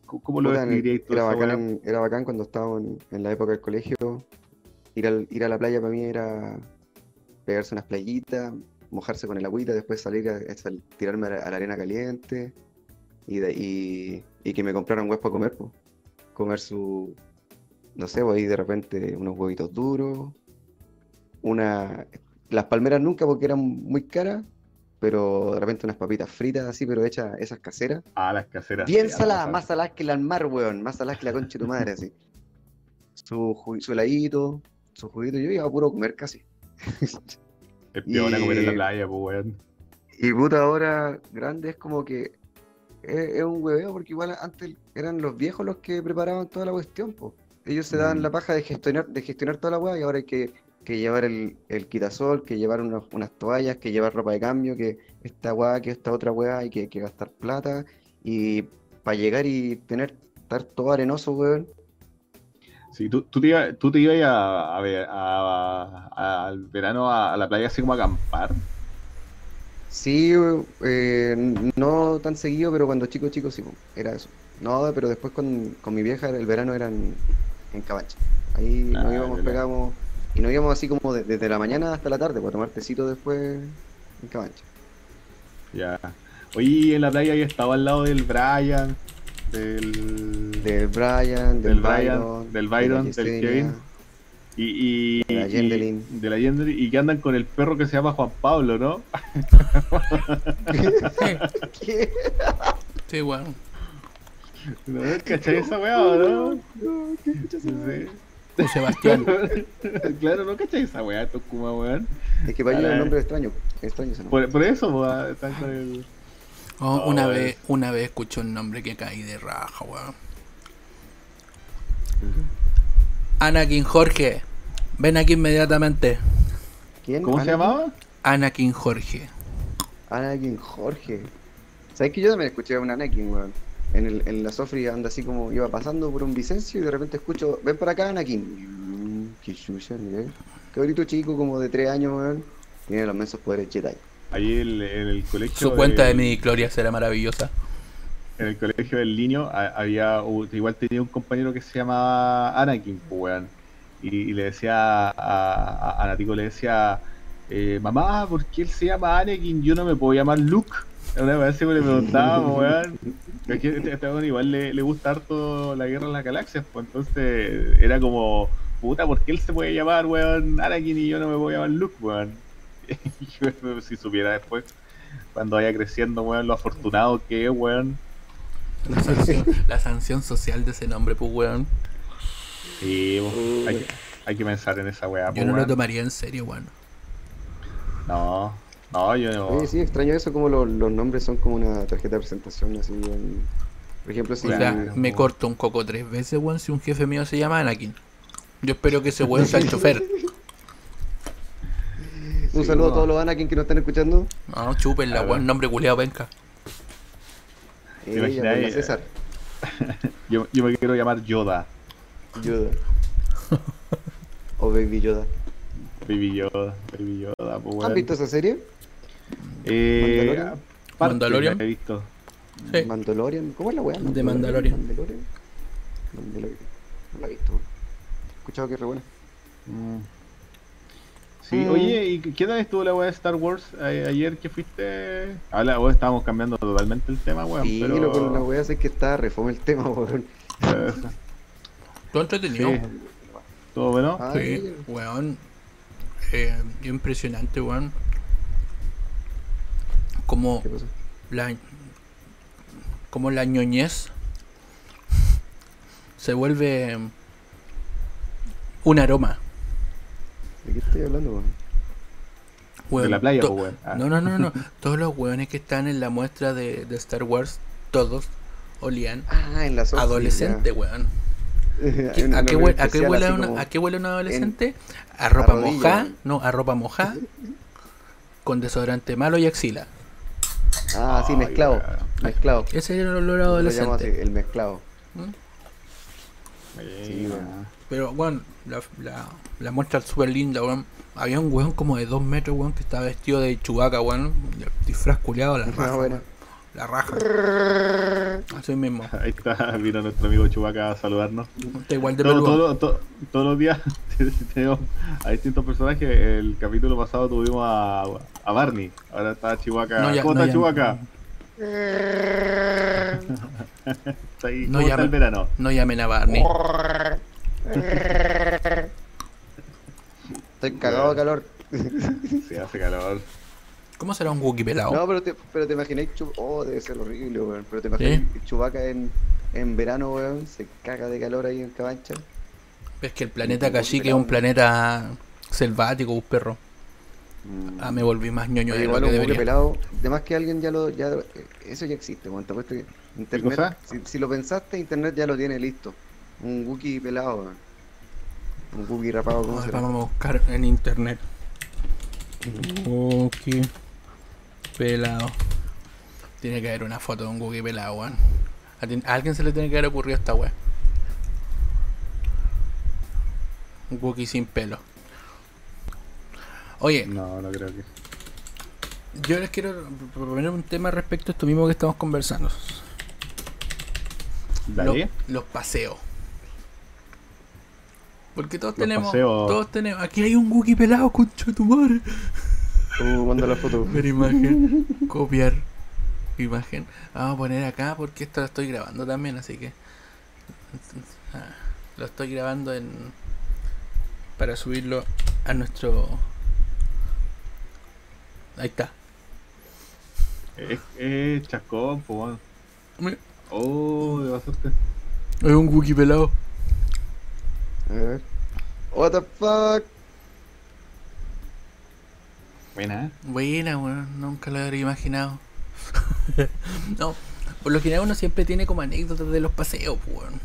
¿cómo lo Puta, describiríais tú era, bacán era cuando estábamos en, en la época del colegio. Ir, al- ir a la playa para mí era pegarse unas playitas, mojarse con el agüita, después salir a, tirarme a la, a la arena caliente y, de- y, y que me compraran huevos para comer, pues. Comer su, no sé, pues ahí de repente unos huevitos duros, una, las palmeras nunca porque eran muy caras, pero de repente unas papitas fritas así, pero hechas esas caseras. Ah, las caseras. Bien sí, saladas, más saladas que la mar, weón. Más saladas que la concha de tu madre, así. [LAUGHS] Su, su heladito, su juguito. Yo iba a puro comer casi. [LAUGHS] Es peor a comer en la playa, pues, weón. Y puta, ahora grande es como que es, es un hueveo, porque igual antes eran los viejos los que preparaban toda la cuestión, po. Ellos se daban Mm. la paja de gestionar, de gestionar toda la weá y ahora hay que, que llevar el, el quitasol, que llevar unos- unas toallas, que llevar ropa de cambio, que esta weá, que esta otra weá, hay que, que gastar plata. Y para llegar y tener, estar todo arenoso, weón. Sí, tú, tú te, tú te ibas a, a ver a- a- al verano a, la playa así como a acampar. Sí, eh, no tan seguido, pero cuando chico, chico sí, era eso. No, pero después con, con mi vieja el verano era en, en Cabacha. Ahí nos Ah, íbamos, pegábamos, y nos íbamos así como de- desde la mañana hasta la tarde, para tomar tecito después en Cabacha. Ya. Oye, en la playa había estado al lado del Brian, del. Del Brian, Del del Brian, Byron, del de la Byron, del. Kevin. y, y, de la y- Yendelin. de la Yendelin, y que andan con el perro que se llama Juan Pablo, ¿no? ¿Qué? Sí, weón. ¿No? ¿Cachai esa weá no? No, weá. Sebastián. [LAUGHS] claro, ¿no cachai esa weá, Tokuma, weón? Es que es un nombre extraño, extraño ese nombre. Por, por eso, weón, el. Oh, No, una vez, una vez escuché un nombre que caí de raja, weón. Anakin Jorge. Ven aquí inmediatamente. ¿Quién? ¿Cómo se llamaba? Anakin Jorge. Anakin Jorge. ¿Sabes que yo también escuché a un Anakin, weón? En, el, en la Sofri anda así como iba pasando por un Vicencio y de repente escucho, ven para acá Anakin. Qué chucha, miré. Qué bonito chico, como de tres años, weón. Tiene los mensos poderes Jedi. Ahí el- en el colegio. Su cuenta de midi Gloria será maravillosa. En el colegio del niño ha- había. Igual tenía un compañero que se llamaba Anakin, pues, weón. Y, y le decía a, a, a Natico, le decía. eh, mamá, ¿por qué él se llama Anakin? Yo no me puedo llamar Luke. Una vez así le preguntaba, pues, weón. Es que este, este weón igual le, le gusta harto la guerra en las galaxias, pues entonces era como, puta, ¿por qué él se puede llamar, weón, Anakin y yo no me voy a llamar Luke, [LAUGHS] weón? si supiera después, cuando vaya creciendo, weón, lo afortunado que es, weón. La sanción, la sanción social de ese nombre, pues, weón. Sí, hay, que- hay que pensar en esa weá. Yo po, no lo tomaría en serio, weón. No, no, yo no. Oye, sí, extraño eso, como lo- los nombres son como una tarjeta de presentación, así, en- por ejemplo, si... O sea, Claro. me corto un coco tres veces, weón, si un jefe mío se llama Anakin. Yo espero que ese weón sea el chofer. [LAUGHS] Un Sí, saludo no. a todos los Anakin que nos están escuchando. No, chúpenla, Claro. weón, nombre culeado penca. ¿Te imaginas la? César. [LAUGHS] Yo, yo me quiero llamar Yoda. Yoda. O Baby Yoda. Baby Yoda, Baby Yoda, pues ¿Han weón. visto esa serie? Eh, Mandalorian? parte Mandalorian? la he visto. Sí. Mandalorian. ¿Cómo es la weá? De Mandalorian. Mandalorian. Mandalorian. No la he visto. He escuchado que es re buena. Mm. Sí, Mm. oye, ¿y qué tal estuvo la weá de Star Wars a- ayer que fuiste? Ahora, weón, estábamos cambiando totalmente el tema, weón. Sí, pero... lo con la weá es que está refome el tema, weón. [LAUGHS] Todo entretenido. sí, todo bueno. Ah, sí. weón. Eh, impresionante, weón. Como la como la ñoñez se vuelve un aroma. ¿De qué estoy hablando, weón? De la playa, weón. Ah. No, no, no, no. [LAUGHS] Todos los weones que están en la muestra de, de Star Wars, todos olían Ah, en la Sofi, adolescente, weón. [LAUGHS] ya. ¿Qué- Hay un ¿A qué, a huele una- a qué huele un adolescente? A ropa mojada, no, a ropa mojada, [LAUGHS] con desodorante malo y axila. Ah, sí, mezclado. Mezclado. Ese era el olor Lo adolescente. así, el mezclado. ¿Mm? Sí. Pero, weón, la, la, la muestra es súper linda, weón. Había un weón como de dos metros, weón, que estaba vestido de chubaca, weón. Disfraz culiado, la raja. Bueno. La raja. Así mismo. Ahí está, vino nuestro amigo Chubaca a saludarnos. Está igual de Todo- peludo. todo- to- todos los días [LAUGHS] tenemos a distintos personajes. El capítulo pasado tuvimos a, a Barney. Ahora está Chihuahua. No, ya- ¿Cómo no, está ya- Chihuahua? [LAUGHS] Está ahí. No ¿Cómo está llama- el verano? No llamen a Barney. Estoy cagado de calor. [LAUGHS] Sí, hace calor. ¿Cómo será un Wookiee pelado? No, pero te, pero te imagináis Oh, debe ser horrible, weón. Pero te imagináis Chubaca en, en verano, weón. Se caga de calor ahí en Cabancha. Es que el planeta Cachique es un planeta selvático, un perro. Ah, me volví más ñoño de lo igual que debería. pelado. Además que alguien ya lo. Ya, eso ya existe, weón. Te apuesto que Internet. Si, si lo pensaste, Internet ya lo tiene listo. Un Wookiee pelado, weón. Un Wookiee rapado, ¿cómo será? vamos a buscar en internet. Wookiee pelado. Tiene que haber una foto de un Wookiee pelado, weón. A, alguien se le tiene que haber ocurrido esta weá. Un Wookiee sin pelo. Oye, No, no creo que. yo les quiero proponer un tema respecto a esto mismo que estamos conversando. Los, Dale. los paseos. Porque todos Los tenemos, paseos. todos tenemos. Aquí hay un Wookiee pelado, concha tu madre. Uh, manda la foto. Ver imagen, copiar imagen. Vamos a poner acá porque esto lo estoy grabando también, así que ah, lo estoy grabando en para subirlo a nuestro. Ahí está. Es, es chascón, pues, weón. Mira, Oh, de pasaste. Es un Wookiee pelado. A ver. What the fuck? Buena, ¿eh? Buena, weón, nunca lo habría imaginado. [LAUGHS] no, por lo general uno siempre tiene como anécdotas de los paseos, pues, weón.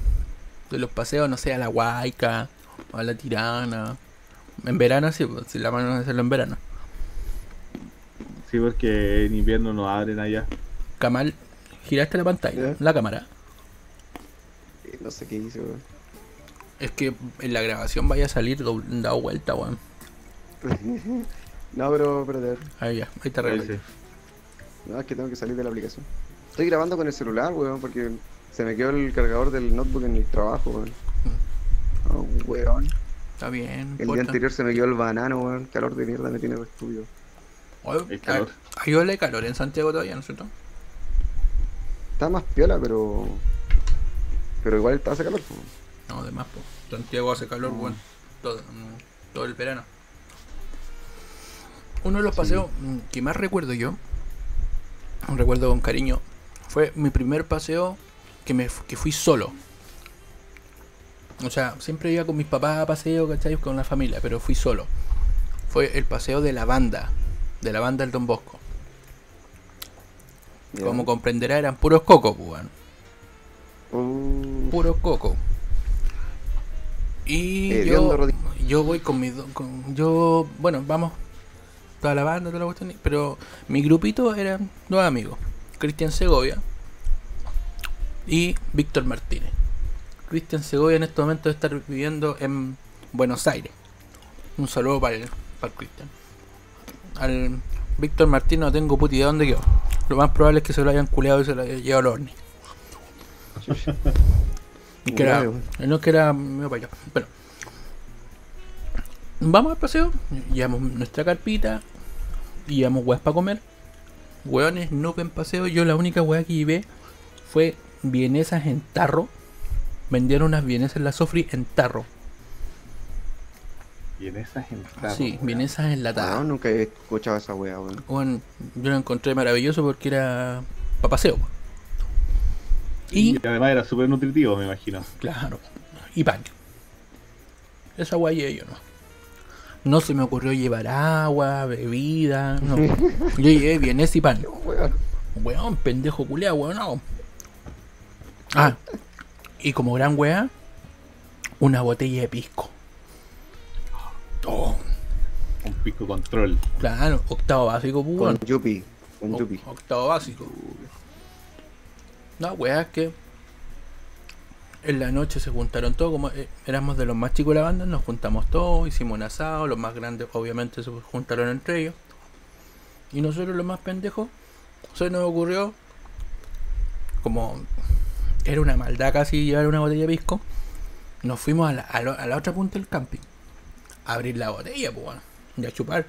De los paseos, no sé, a la Huayca, a la Tirana. En verano sí, pues, si la mano es hacerlo en verano. Sí, porque en invierno no abren allá. Kamal, giraste la pantalla, la cámara. Eh, No sé qué hice, weón. Es que en la grabación vaya a salir dado vuelta, weón. [LAUGHS] No, pero espérate. a ver. Ahí ya, ahí te sí. No, es que tengo que salir de la aplicación. Estoy grabando con el celular, weón, porque se me quedó el cargador del notebook en el trabajo, weón. Oh, weón. Está bien, El día anterior se me quedó el banano, weón. Calor de mierda me tiene. Oye, El calor. ah, Hay ola de calor en Santiago todavía, ¿no es cierto? Está más piola, pero. Pero igual hace calor, pues. No, además, pues. Santiago hace calor, weón. Todo, mm, todo el verano. Uno de los Sí. paseos mm, que más recuerdo yo, recuerdo con cariño, fue mi primer paseo que, me, que fui solo. O sea, siempre iba con mis papás a paseo, ¿cachai? Con la familia, pero fui solo. Fue el paseo de la banda, de la banda del Don Bosco. Como comprenderá, eran puros cocos, pues, weón. Uh, Puros cocos. Y Hediondo, yo, yo voy con mis do- con, yo, bueno, vamos toda la banda, toda la cuestión, pero mi grupito eran dos amigos, Cristian Segovia y Víctor Martínez. Cristian Segovia en este momento debe estar viviendo en Buenos Aires. Un saludo para el, para el Cristian. Al Víctor Martínez no tengo puta idea dónde quedó. Lo más probable es que se lo hayan culeado y se lo hayan llevado al horno. Y que era, Claro. no que era medio para allá. Bueno, vamos al paseo, llevamos nuestra carpita, llevamos weas para comer. Weones, no en paseo. Yo la única wea que llevé fue vienesas en tarro. Vendieron unas vienesas en la Sofri en tarro. Y en esas entradas. sí, vienesas enlatadas. No, nunca he escuchado esa wea, weón. Bueno, yo lo encontré maravilloso porque era para paseo. Y, Y, además era súper nutritivo, me imagino. claro, y pan. Esa guay yo no. No se me ocurrió llevar agua, bebida, no. [LAUGHS] Yo llevé vienes y pan. Weón. Weón, pendejo culeado, weón, no. Ah, y como gran wea, una botella de pisco. Oh, Un pico control. claro, octavo básico, pues, Con. Yupi. Con O- Yupi. Octavo básico. No, weá, es que en la noche se juntaron todos, como eh, éramos de los más chicos de la banda, nos juntamos todos, hicimos un asado, los más grandes obviamente se juntaron entre ellos. Y nosotros los más pendejos, se nos ocurrió, como era una maldad casi llevar una botella de pisco, nos fuimos a la, a lo- a la otra punta del camping. A abrir la botella, pues bueno, y a chupar.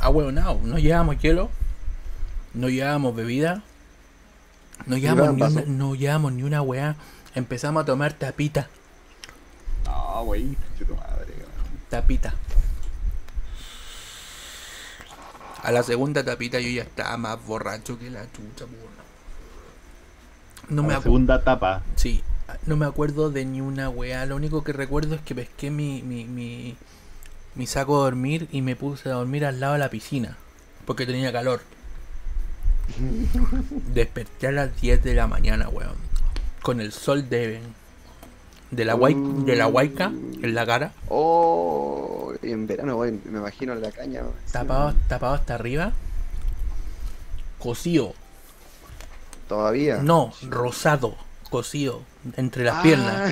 Ah, bueno, no, no llevábamos hielo, no llevábamos bebida, no llevábamos, ni una, no llevábamos ni una weá. Empezamos a tomar tapita, No, pinche tu madre. tapita. A la segunda tapita yo ya estaba más borracho que la chucha, pues, weón. No me la acuerdo. segunda etapa. Sí, no me acuerdo de ni una weá. Lo único que recuerdo es que pesqué mi, mi, mi, mi saco de dormir y me puse a dormir al lado de la piscina. Porque tenía calor. [LAUGHS] Desperté a las 10 de la mañana, weón. Con el sol de, de, la, guay- de la huayca en la cara. Oh, y en verano, weón, me imagino la caña. Tapado, tapado hasta arriba. Cocido. Todavía. No, rosado. Cocido. Entre las Ah, piernas.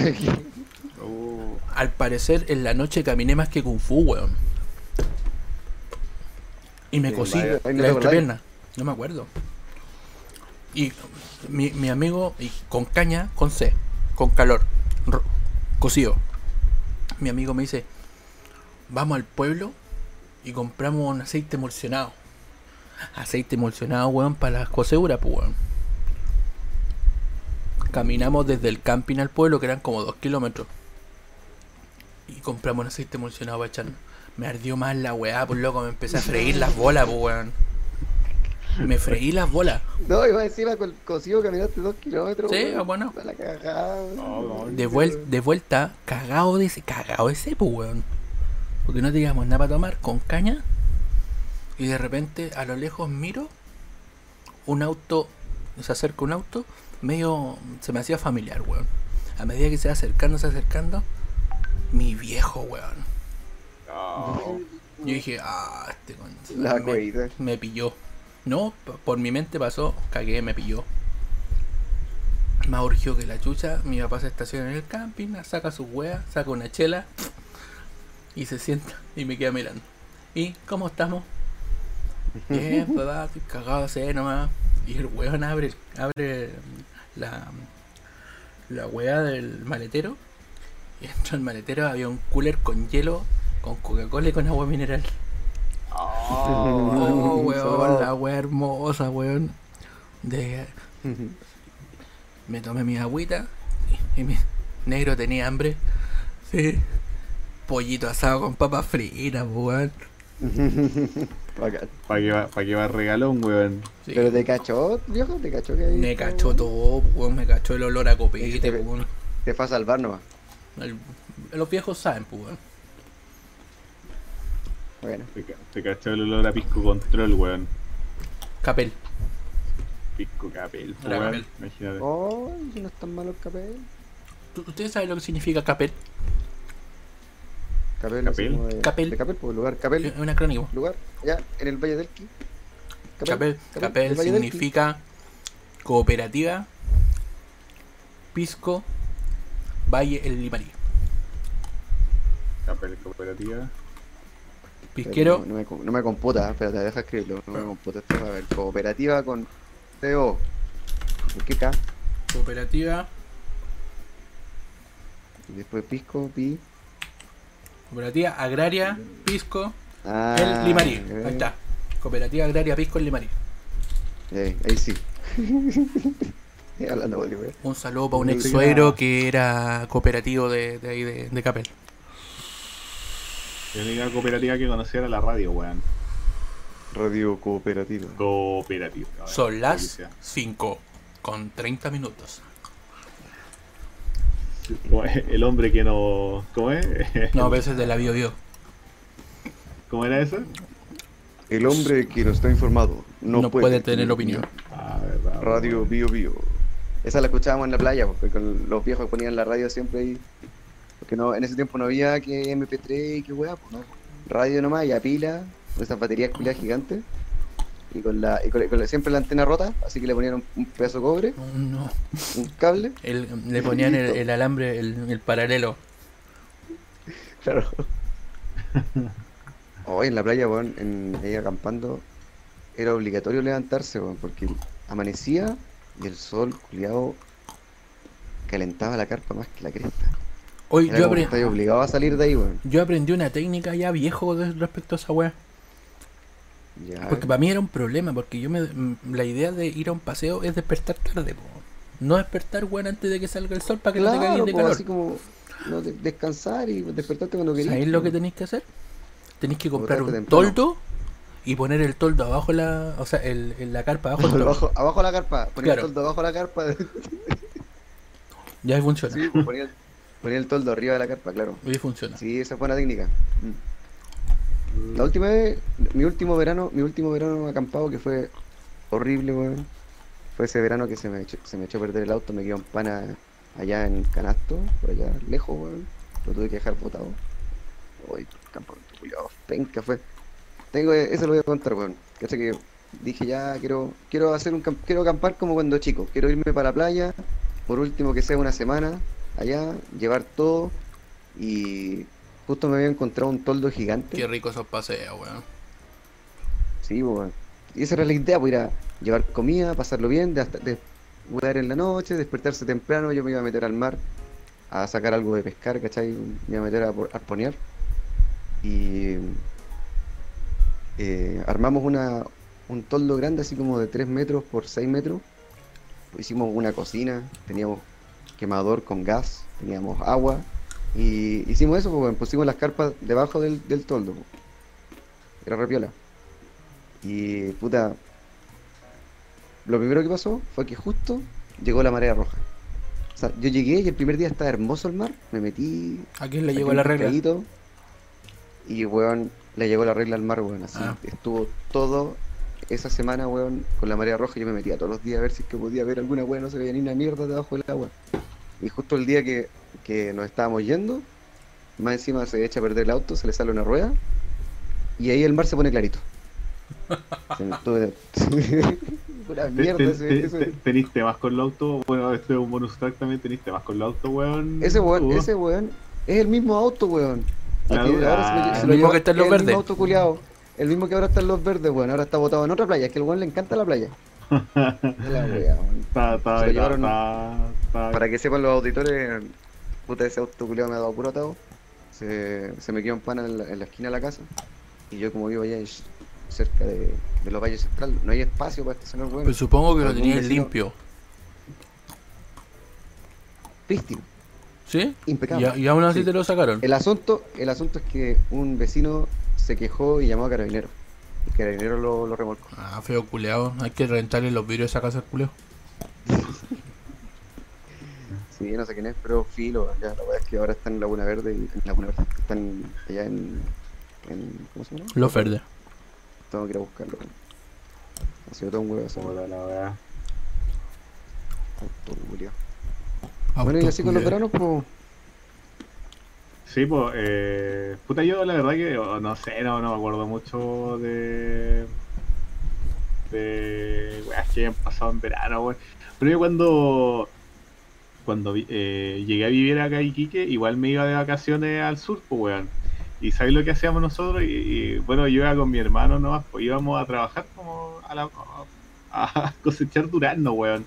Oh, [LAUGHS] Al parecer en la noche caminé más que Kung Fu, weón. Y me Sí, cosí vaya, no la entrepierna. No me acuerdo. Y mi, mi amigo, y con caña, con C, con calor, cocido. Mi amigo me dice, vamos al pueblo y compramos un aceite emulsionado. Aceite emulsionado, weón, para las coseduras, pues, weón. Caminamos desde el camping al pueblo, que eran como dos kilómetros. Y compramos un aceite emulsionado para echar. Me ardió más la weá, por loco, me empecé a freír las bolas, pues, weón. Me freí las bolas. No, iba encima con el cocido caminaste dos kilómetros. Sí, weón. bueno. A la cagada. No, no, De, vuel- de vuelta, cagado de ese, cagado de ese, pues, weón. Porque no teníamos nada para tomar, con caña. Y de repente, a lo lejos miro un auto, se acerca un auto, medio, se me hacía familiar, weón. A medida que se va acercando, se acercando, mi viejo, weón. Yo dije, ah, este con... La me, me pilló. No, por mi mente pasó, cagué, me pilló. Me urgió que la chucha, mi papá se estaciona en el camping, saca su wea, saca una chela y se sienta y me queda mirando. ¿Y cómo estamos? Bien, [LAUGHS] papá, cagado sed nomás. Y el weón abre, abre la, la wea del maletero. Y dentro del maletero había un cooler con hielo, con Coca-Cola y con agua mineral. Oh, weón, la [LAUGHS] wea hermosa, weón. De, me tomé mi agüita y, y mi negro tenía hambre. Sí. Pollito asado con papas fritas, weón. Bacán. ¿Para qué, va, pa' qué va regalón, weón? Sí. Pero te cachó, viejo, te cachó que ahí. Me cachó todo, weón. Me cachó el olor a copete, po, weón. Te fue a salvar nomás. El- Los viejos saben, pues, weón. Bueno, Te, te cachó el olor a pisco control, weón. Capel. Pisco capel, Era weón. capel. Imagínate. oh, si no es tan malo el capel. ¿Tú- ¿Ustedes saben lo que significa capel? Capel, ¿Capel? de- Capel. De capel, pues lugar, capel. Es un acrónimo. Lugar, allá, en el Valle del Qui. Capel, capel significa cooperativa, pisco, valle el limarí. Capel cooperativa. Pisquero, No, no me, no me computa, espérate, deja escribirlo. No me computa esto. A ver, cooperativa con CO. ¿Por qué K? cooperativa, Y después Pisco, Pi. Cooperativa agraria, pisco, Ah, el limarí. Ahí está. Cooperativa agraria, pisco, el limarí. eh, ahí sí. [LAUGHS] Un saludo para un ex suegro que era cooperativo de, de ahí de, de Capel. La única cooperativa que conocía era la radio, weón. Radio cooperativa. Cooperativa. Son las que sea. 5 con 30 minutos. El hombre que no. ¿Cómo es? No, pero ese es de la Bio Bio. ¿Cómo era eso? El hombre que no está informado no, No puede tener opinión. Ah, verdad. Radio. Bio Bio. Esa la escuchábamos en la playa, porque con los viejos ponían la radio siempre ahí. Porque no, en ese tiempo no había que MP3 y que weá, pues no. Radio nomás y a pila, con esas baterías culiadas gigantes. Y con la, y con, con la- siempre la antena rota, así que le ponían un, un pedazo de cobre, no. un cable. El- le ponían el, el alambre, el, el paralelo. Claro. [LAUGHS] Hoy en la playa, weón, en, ahí acampando, era obligatorio levantarse, weón, porque amanecía y el sol, culiado, calentaba la carpa más que la cresta. Hoy Era yo, como que apre- estáis obligado a salir de ahí, weón. yo aprendí una técnica ya viejo respecto a esa weá. Ya, Porque para mí era un problema, porque yo me m- la idea de ir a un paseo es despertar tarde, po. No despertar weón antes de que salga el sol para que no te cagues de po, calor. así como no, de- descansar y despertarte cuando querías. ¿Sabéis lo que tenéis que hacer? Tenéis que comprar un temprano. toldo y poner el toldo abajo la, o sea, el, en la carpa abajo el [LAUGHS] toldo. abajo, abajo la carpa, Claro. el toldo abajo la carpa. Ya ahí funciona. sí, ponía, el, ponía el toldo arriba de la carpa, claro. Ahí funciona. Sí, esa fue una técnica. Mm. La última vez, mi último verano, mi último verano acampado que fue horrible, weón. Fue ese verano que se me echó, se me echó perder el auto, me quedó en pana allá en Canasto, por allá lejos, weón. Lo tuve que dejar botado. Uy, campamento culiao, penca fue. Tengo, eso lo voy a contar, weón. Cacha que dije ya quiero, quiero hacer un quiero acampar como cuando chico, quiero irme para la playa, por último que sea una semana, allá, llevar todo y justo me había encontrado un toldo gigante. Qué rico esos paseos, weón. Sí, weón. Y esa era la idea, pues ir a llevar comida, pasarlo bien, de hasta de jugar en la noche, despertarse temprano, yo me iba a meter al mar a sacar algo de pescar, ¿cachai? Me iba a meter a arponear. Y eh, armamos una, un toldo grande, así como de 3 metros por 6 metros. Hicimos una cocina, teníamos quemador con gas, teníamos agua. Y hicimos eso, pues, pusimos las carpas debajo del, del toldo. pues. Era repiola. Y puta, lo primero que pasó fue que justo llegó la marea roja. O sea, yo llegué y el primer día estaba hermoso el mar, me metí, ¿A quién le llegó la regla? y weón, le llegó la regla al mar, weón, así. Ah. Estuvo todo esa semana, weón, con la marea roja, yo me metía todos los días a ver si es que podía ver alguna weón, no se veía ni una mierda debajo del agua. Y justo el día que, que nos estábamos yendo, más encima se echa a perder el auto, se le sale una rueda, y ahí el mar se pone clarito. [LAUGHS] [LAUGHS] Pura mierda te- ese, te- ese- te- ¿Teniste más con el auto? Bueno, este es un bonus track también. ¿Teniste más con el auto, weón? Ese weón, Uh, ese weón, es el mismo auto, weón. Ahora se lo- se el lo mismo que está en Los es El Verdes. mismo auto. El mismo que ahora está en Los Verdes, weón. Ahora está botado en otra playa. Es que el weón le encanta la playa. Para que sepan los auditores, puta, ese auto culiao me ha dado puro atado. Se, se me quedó en pana en la, en la esquina de la casa. Y yo, como vivo allá cerca de, de los valles centrales, no hay espacio para estacionar, weón. Pues supongo que lo tenías vecino- limpio. Prístino. ¿Sí? impecable. Y, y aún así Sí. te lo sacaron. El asunto, el asunto es que un vecino se quejó y llamó a Carabinero. Y Carabinero lo, lo remolcó. Ah, feo culeado. Hay que rentarle los vidrios a esa casa al culeo. [LAUGHS] Sí, no sé quién es, pero filo. Ya, la verdad es que ahora está en Laguna Verde. y- En Laguna Verde. Están allá en, en. ¿Cómo se llama? Los verdes. Tengo que ir a buscarlo. Ha sido todo un huevo Puta la weá. auto, culiao. Bueno, y así con los veranos, pues. Sí, pues, eh, puta, yo la verdad que oh, no sé, no, no me acuerdo mucho de. de. weas que hayan pasado en verano, weón. Pero yo cuando. Cuando eh, llegué a vivir acá en Iquique, igual me iba de vacaciones al sur, pues, weón. Y sabéis lo que hacíamos nosotros, y, y, bueno, yo iba con mi hermano nomás, pues íbamos a trabajar como a, la, a [LAUGHS] cosechar durazno, weón.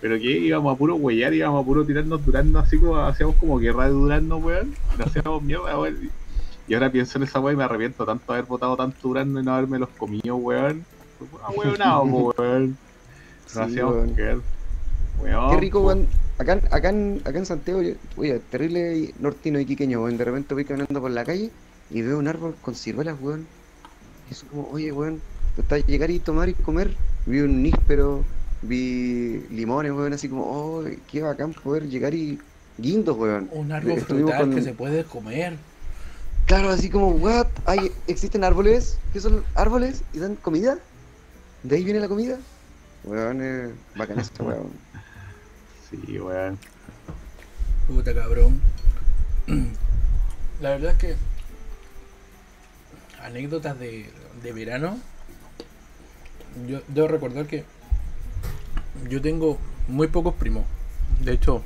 Pero que íbamos a puro huellar, íbamos a puro tirarnos durazno, así como hacíamos como guerra de durazno, weón. Y nos hacíamos mierda, weón. Y ahora pienso en esa weón y me arrepiento tanto de haber botado tanto durazno y no haberme los comido, weón. Pura weonado, weón. Nos Sí, hacíamos weón. Qué rico, weón. Acá, en- acá, en, acá en Santiago, yo- oye, terrible nortino y quiqueño, weón. De repente voy caminando por la calle y veo un árbol con ciruelas, weón. Y eso como, oye, weón, te estás llegar y tomar y comer. Vi un níspero, vi limones, weón, así como, oh, qué bacán poder llegar y guindos, weón. Un árbol Estuvimos frutal con- que se puede comer. Claro, así como, what? ¿Hay, ¿Existen árboles? ¿Qué son árboles? ¿Y dan comida? ¿De ahí viene la comida? Weón, eh, bacán esto, weón. Sí, weón. Puta cabrón. [CLEARS THROAT] La verdad es que anécdotas de, de verano. Yo debo recordar que yo tengo muy pocos primos. De hecho,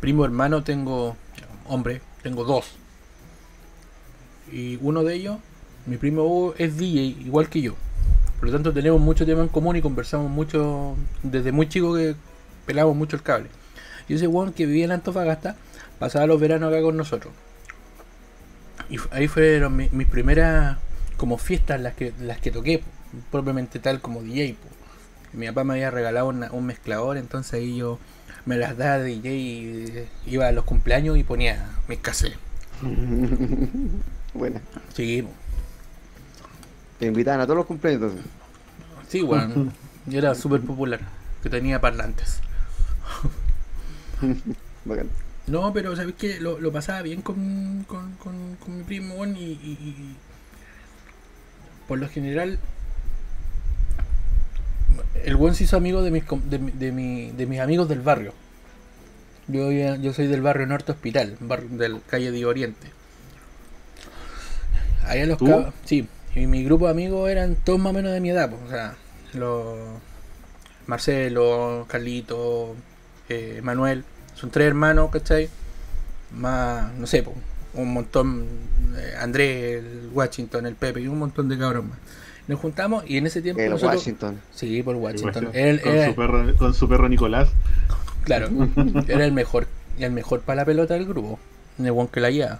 primo hermano tengo, hombre, tengo dos. Y uno de ellos, mi primo Hugo, es DJ, igual que yo. Por lo tanto, tenemos mucho tema en común y conversamos mucho. Desde muy chico que pelamos mucho el cable. Y ese weón que vivía en Antofagasta pasaba los veranos acá con nosotros. Y ahí fueron mi- mis primeras como fiestas las que las que toqué, propiamente tal como DJ. po. Mi papá me había regalado una- un mezclador, entonces ahí yo me las daba de DJ y eh, iba a los cumpleaños y ponía mis cassettes. [LAUGHS] Buena. Sí. Te invitaban a todos los cumpleaños entonces. sí, weón. Yo [LAUGHS] era súper popular, que tenía parlantes. [LAUGHS] Bacán. No, pero sabes que lo, lo pasaba bien con, con, con, con mi primo, weón, y, y- y- por lo general el buen se hizo amigo de mis, de, mi- de, mi- de mis amigos del barrio. Yo, soy del barrio Norte Hospital, barrio del calle de Oriente. Allá los ¿Tú? cab- sí, y mi grupo de amigos eran todos más o menos de mi edad, pues, o sea, los Marcelo, Carlito, eh, Manuel, son tres hermanos, ¿cachai? Más, no sé, pues, un montón, eh, Andrés, el Washington, el Pepe y un montón de cabros más. Nos juntamos y en ese tiempo El nosotros... Washington. Sí, por Washington. Con, su perro, con su perro Nicolás. claro, [LAUGHS] era el mejor, el mejor para la pelota del grupo. El one que la guía.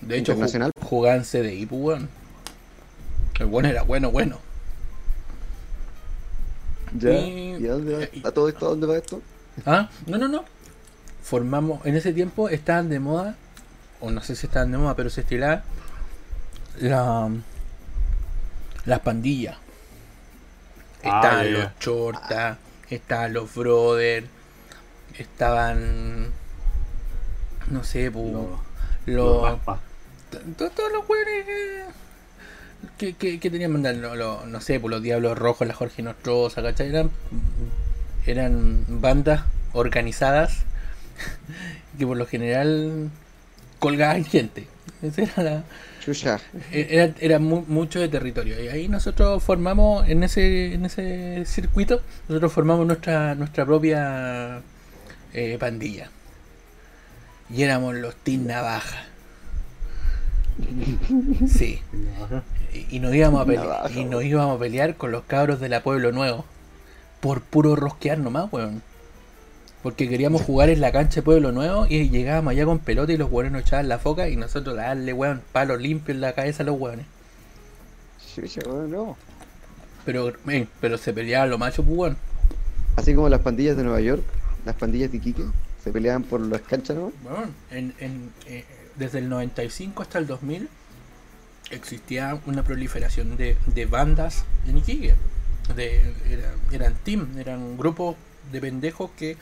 De hecho, ju- Internacional. jugaba en CDI, pues. El bueno era bueno, bueno. Ya. Y- ¿Y a dónde va? ¿A todo esto? ¿A dónde va esto? Ah, no, no, no. Formamos, en ese tiempo estaban de moda, o no sé si estaban de moda, pero se estilaba la, las pandillas. Ah, Estaban los chortas, estaban los brothers, estaban, no sé, pu, Los- los, todos los güeyes que, que, que tenían mandar, lo- lo- no sé, por los Diablos Rojos, la Jorge Nostroza, ¿cachai? Eran, eran bandas organizadas [LAUGHS] que por lo general colgaban gente. Esa era la, Chucha. era, era mu- mucho de territorio. Y ahí nosotros formamos, en ese, en ese circuito, nosotros formamos nuestra, nuestra propia eh, pandilla. Y éramos los Team Navaja. Sí. Y, y nos íbamos a pelear, y nos íbamos a pelear con los cabros de la Pueblo Nuevo. Por puro rosquear nomás, weón. Porque queríamos jugar en la cancha de Pueblo Nuevo y llegábamos allá con pelota y los weones nos echaban la foca y nosotros darle, weón, palo limpio en la cabeza a los weones. No. Pero, eh, pero se peleaban los machos, pues, weón. Así como las pandillas de Nueva York, las pandillas de Iquique, Se peleaban por las canchas, ¿no? Bueno, en, en, eh, desde el 95 hasta el 2000 existía una proliferación de, de bandas en Iquique. De, era- eran team, eran grupos de pendejos que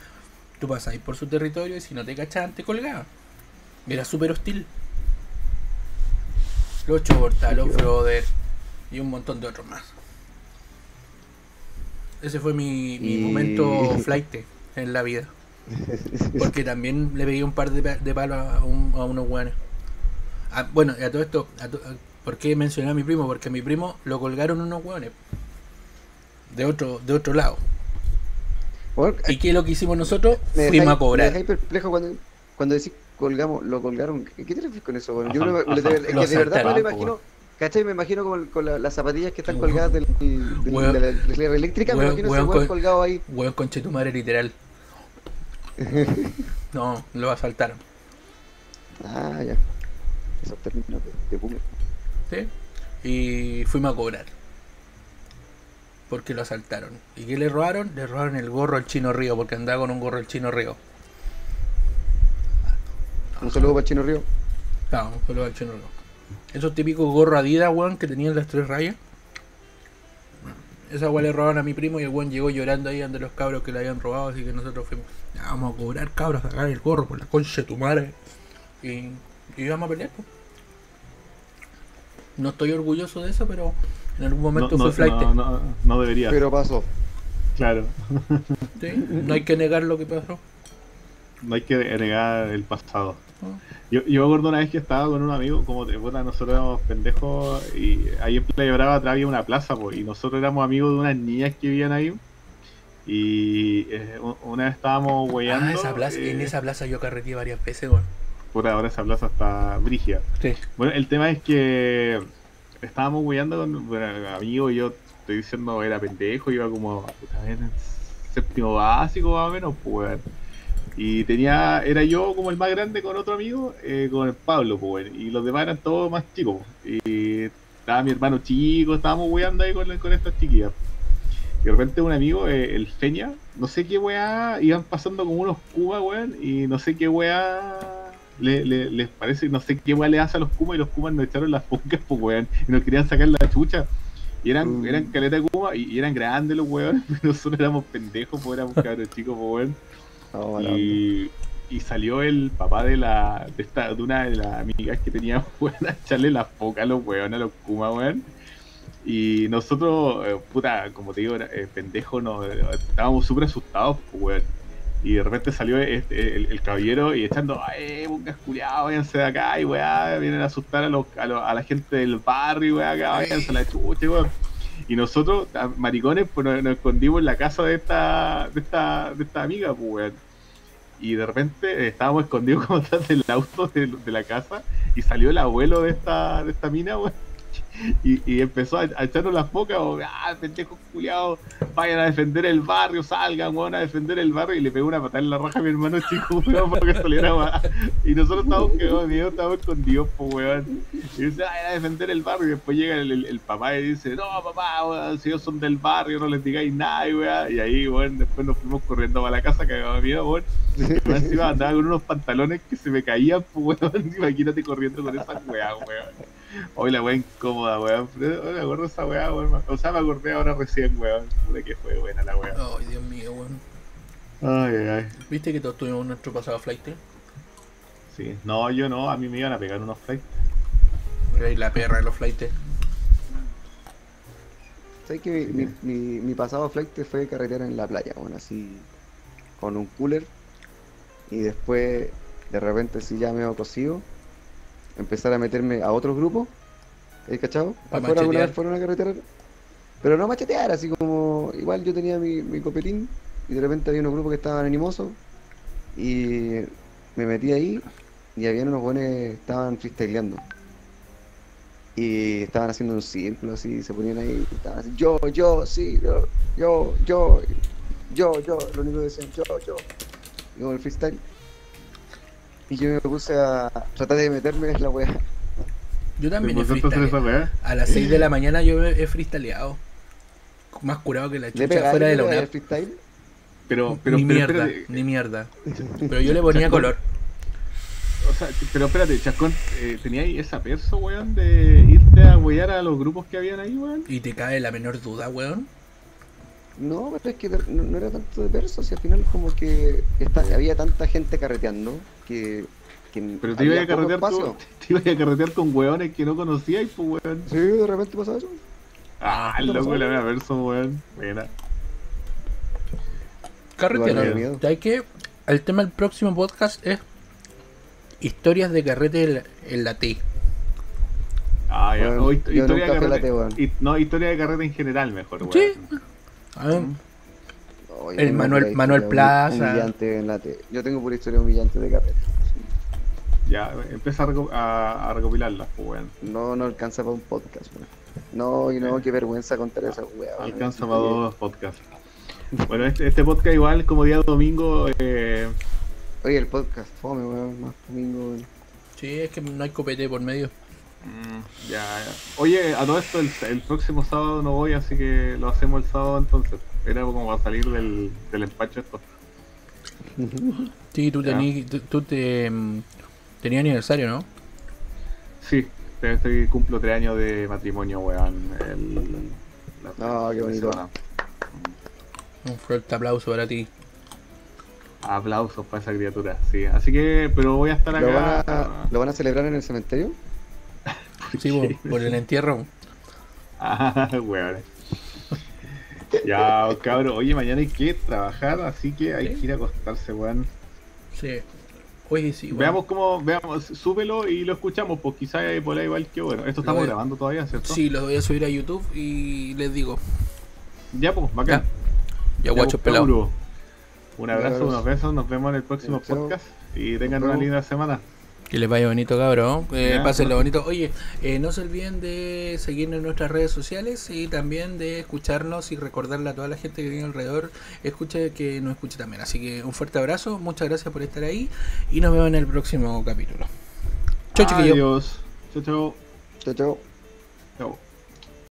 tú pasabas por su territorio y si no te cachaban te colgaban. Era súper hostil. Los Chorta, los Brother y un montón de otros más. Ese fue mi, mi Y- momento flight en la vida. [LAUGHS] Porque también le pegué un par de, pa- de palos a, un- a unos guanes. Ah, bueno, y a todo esto, a to- a- ¿por qué mencioné a mi primo? Porque a mi primo lo colgaron unos guanes. De otro, de otro lado. Bueno, ¿Y qué es lo que hicimos nosotros? me Fuimos a cobrar. Me perplejo cuando, cuando decís colgamos, lo colgaron. ¿Qué te refieres con eso? Bueno, yo ajá. de, es Lo que de verdad me po, imagino. ¿Cachai? Me imagino como el- con la- las zapatillas que están colgadas del, del- Weón. de la eléctrica. Me imagino weón ese weón con- colgado ahí. Weón conche tu madre literal. No, lo asaltaron. Ah, ya. Esos términos de, boomer. ¿sí? Y fuimos a cobrar. Porque lo asaltaron. ¿Y qué le robaron? Le robaron el gorro al chino río, porque andaba con un gorro al chino río. Un saludo para Chino Río. Claro, un saludo al chino río. Esos típicos gorros Adidas, weón, que tenían las tres rayas. Esa weón le robaron a mi primo y el weón llegó llorando ahí ante los cabros que le habían robado, así que nosotros fuimos, "Ya, vamos a cobrar cabros, a sacar el gorro por la concha de tu madre. Y, y íbamos a pelear, pues. No estoy orgulloso de eso, pero en algún No, momento no, fue flight. no, no, no debería. Pero pasó. Claro. ¿sí? No hay que negar lo que pasó. No hay que negar el pasado. ¿no? Yo, yo me acuerdo una vez que estaba con un amigo, como puta, nosotros éramos pendejos, y ahí en Playa Brava atrás había una plaza, pues, y nosotros éramos amigos de unas niñas que vivían ahí. Y eh, una vez estábamos hueando. Ah, esa plaza, en eh, esa plaza yo carreteé varias veces, weón. Puta, ahora esa plaza está brígida. Sí. Bueno, el tema es que estábamos hueando con bueno, amigos, yo estoy diciendo era pendejo, iba como en séptimo básico más o menos, pues. Y tenía, era yo como el más grande con otro amigo, eh, con el Pablo, pues. Y los demás eran todos más chicos. pues. Y estaba mi hermano chico, estábamos hueando ahí con, con estas chiquillas. Y de repente un amigo, eh, el Feña, no sé qué weá, iban pasando como unos cubas, weón, y no sé qué weá le, le- les parece, no sé qué weá le hace a los Kumas y los Kumas nos echaron las pocas, pues weón, y nos querían sacar la chucha. Y eran, Mm. eran caleta de Kuma y, y eran grandes los weón, [LAUGHS] pero nosotros éramos pendejos, pues éramos cabros chicos, pues weón. Y, y salió el papá de la de, esta, de una de las amigas que teníamos, [LAUGHS] weón, a echarle las focas a los weón, a los Kuma, weón. Y nosotros, eh, puta, como te digo, era, eh, pendejo, no, eh, estábamos súper asustados, weón. Y de repente salió este, el, el caballero y echando, ¡eh, bungas culiados, váyanse de acá! Y weá, vienen a asustar a, los, a, los- a la gente del barrio, weá, acá, váyanse a la chucha, weón. Y nosotros, maricones, pues nos, nos escondimos en la casa de esta, de esta, de esta amiga, pues, weón. Y de repente eh, estábamos escondidos [LAUGHS] como atrás del auto de, de la casa y salió el abuelo de esta, de esta mina, weón. Y, empezó a, echarnos las focas, weón. ah, vayan a defender el barrio, salgan, weón, a defender el barrio. Y le pegó una patada en la raja a mi hermano chico, [LAUGHS] weón, para que saliera más. Y nosotros estábamos de miedo, estábamos escondidos, pues, weón. Y dice, vayan a defender el barrio. Y después llega el, papá y dice, no, papá, weón, si ellos son del barrio, no les digáis nada, weón. Y ahí, weón, después nos fuimos corriendo para la casa, cagados de miedo, weón. Y encima andaba con unos pantalones que se me caían, pues, weón. [LAUGHS] Imagínate corriendo con esa weá, weón. Hoy la weá incómoda, weón. Pero me acuerdo esa weá, weón. O sea, me acordé ahora recién, weón. De que fue buena la weá. Ay, Dios mío, weón. Ay, ay, ay. ¿Viste que todos tuvimos nuestro pasado flight? Sí. No, yo no. A mí me iban a pegar unos flights. La perra de los flights. ¿Sabes que mi, mi, mi- mi pasado flight fue carretera en la playa, bueno, así con un cooler y después de repente si ya me he cocido empezar a meterme a otros grupos, ¿hay cachado? Afuera alguna machetear. vez fueron a carretera, pero no machetear, así como igual yo tenía mi, mi copetín y de repente había unos grupos que estaban animosos y me metí ahí y había unos buenos que estaban freestyleando. Y estaban haciendo un círculo así, se ponían ahí, y estaban así, yo, yo, sí, yo, yo, yo, yo, yo, lo único que decían, yo, yo, y como el freestyle. Y yo me puse a tratar de meterme en la wea. Yo también he ¿Por qué hacer esa freestyleado. weá? A las 6 de la mañana yo he freestyleado. Más curado que la ¿Le chucha fuera de la UNAP. freestyle? Pero, pero, ni pero mierda, espérate, ni mierda. [LAUGHS] Pero yo le ponía Chacón. color. o sea, pero espérate, Chascón, eh, ¿teníais esa perso, weón, de irte a huear a los grupos que habían ahí, weón? Y te cae la menor duda, weón. No, pero es que no, no era tanto de verso, si al final como que esta- había tanta gente carreteando que, que Pero te ibas había a carretear con, [LAUGHS] te ibas a carretear con weones que no conocíais, pues, weón. Sí, de repente pasaba eso. Ah, ¿qué el loco pasó? la mea verso, weón. Buena. Miedo. ¿Sabes qué? El tema del próximo podcast es historias de carrete en la, en la T. Ah, ya. Weón, o hist- yo historia de carrete. T, weón. y- no, historia de carrete en general, mejor, weón. Sí. A ver, Mm. Oye, El Manuel- Manuel Plaza. Humillante en la T. Yo tengo pura historia humillante de carrete. Ya, empieza a, reco- a, a recopilarlas, pues, weón. No, no alcanza para un podcast, weón. No, y no, qué vergüenza contar esa weá. weón. Alcanza para dos podcasts. Bueno, este, este podcast igual, como día domingo, eh, Oye, el podcast, fome, weón, más domingo, weón. sí, es que no hay copete por medio. mm, ya, ya. Oye, a todo esto, el, el próximo sábado no voy, así que lo hacemos el sábado entonces. Era como para salir del, del empacho esto. Sí, tú, tení, tú, tú te, mm, tenías aniversario, ¿no? Sí, estoy, cumplo tres años de matrimonio, weón. El, la- Ah, qué bonito. semana. Un fuerte aplauso para ti. Aplausos para esa criatura, sí. Así que, pero voy a estar ¿Lo van, acá. a, ¿Lo van a celebrar en el cementerio? Sí, por, [LAUGHS] por el entierro. Ah, [LAUGHS] weón. Ya, cabrón. Oye, mañana hay que trabajar, así que hay Sí. que ir a acostarse, weón. Sí. Oye, sí, bueno. Veamos cómo, veamos, súbelo y lo escuchamos, pues quizás hay por ahí igual que bueno. Esto estamos voy- grabando todavía, ¿cierto? Sí, lo voy a subir a YouTube y les digo. Ya, pues, bacán. Ya, guacho pues, pelado. Un abrazo, unos besos, nos vemos en el próximo podcast y tengan una linda semana. Que les vaya bonito, cabrón. Eh, pásenlo bonito. Oye, eh, no se olviden de seguirnos en nuestras redes sociales y también de escucharnos y recordarle a toda la gente que tiene alrededor, escuche que nos escuche también. Así que un fuerte abrazo, muchas gracias por estar ahí y nos vemos en el próximo capítulo. Chau, chiquillos. Adiós. Chau, chau. Chao, chao. Chau.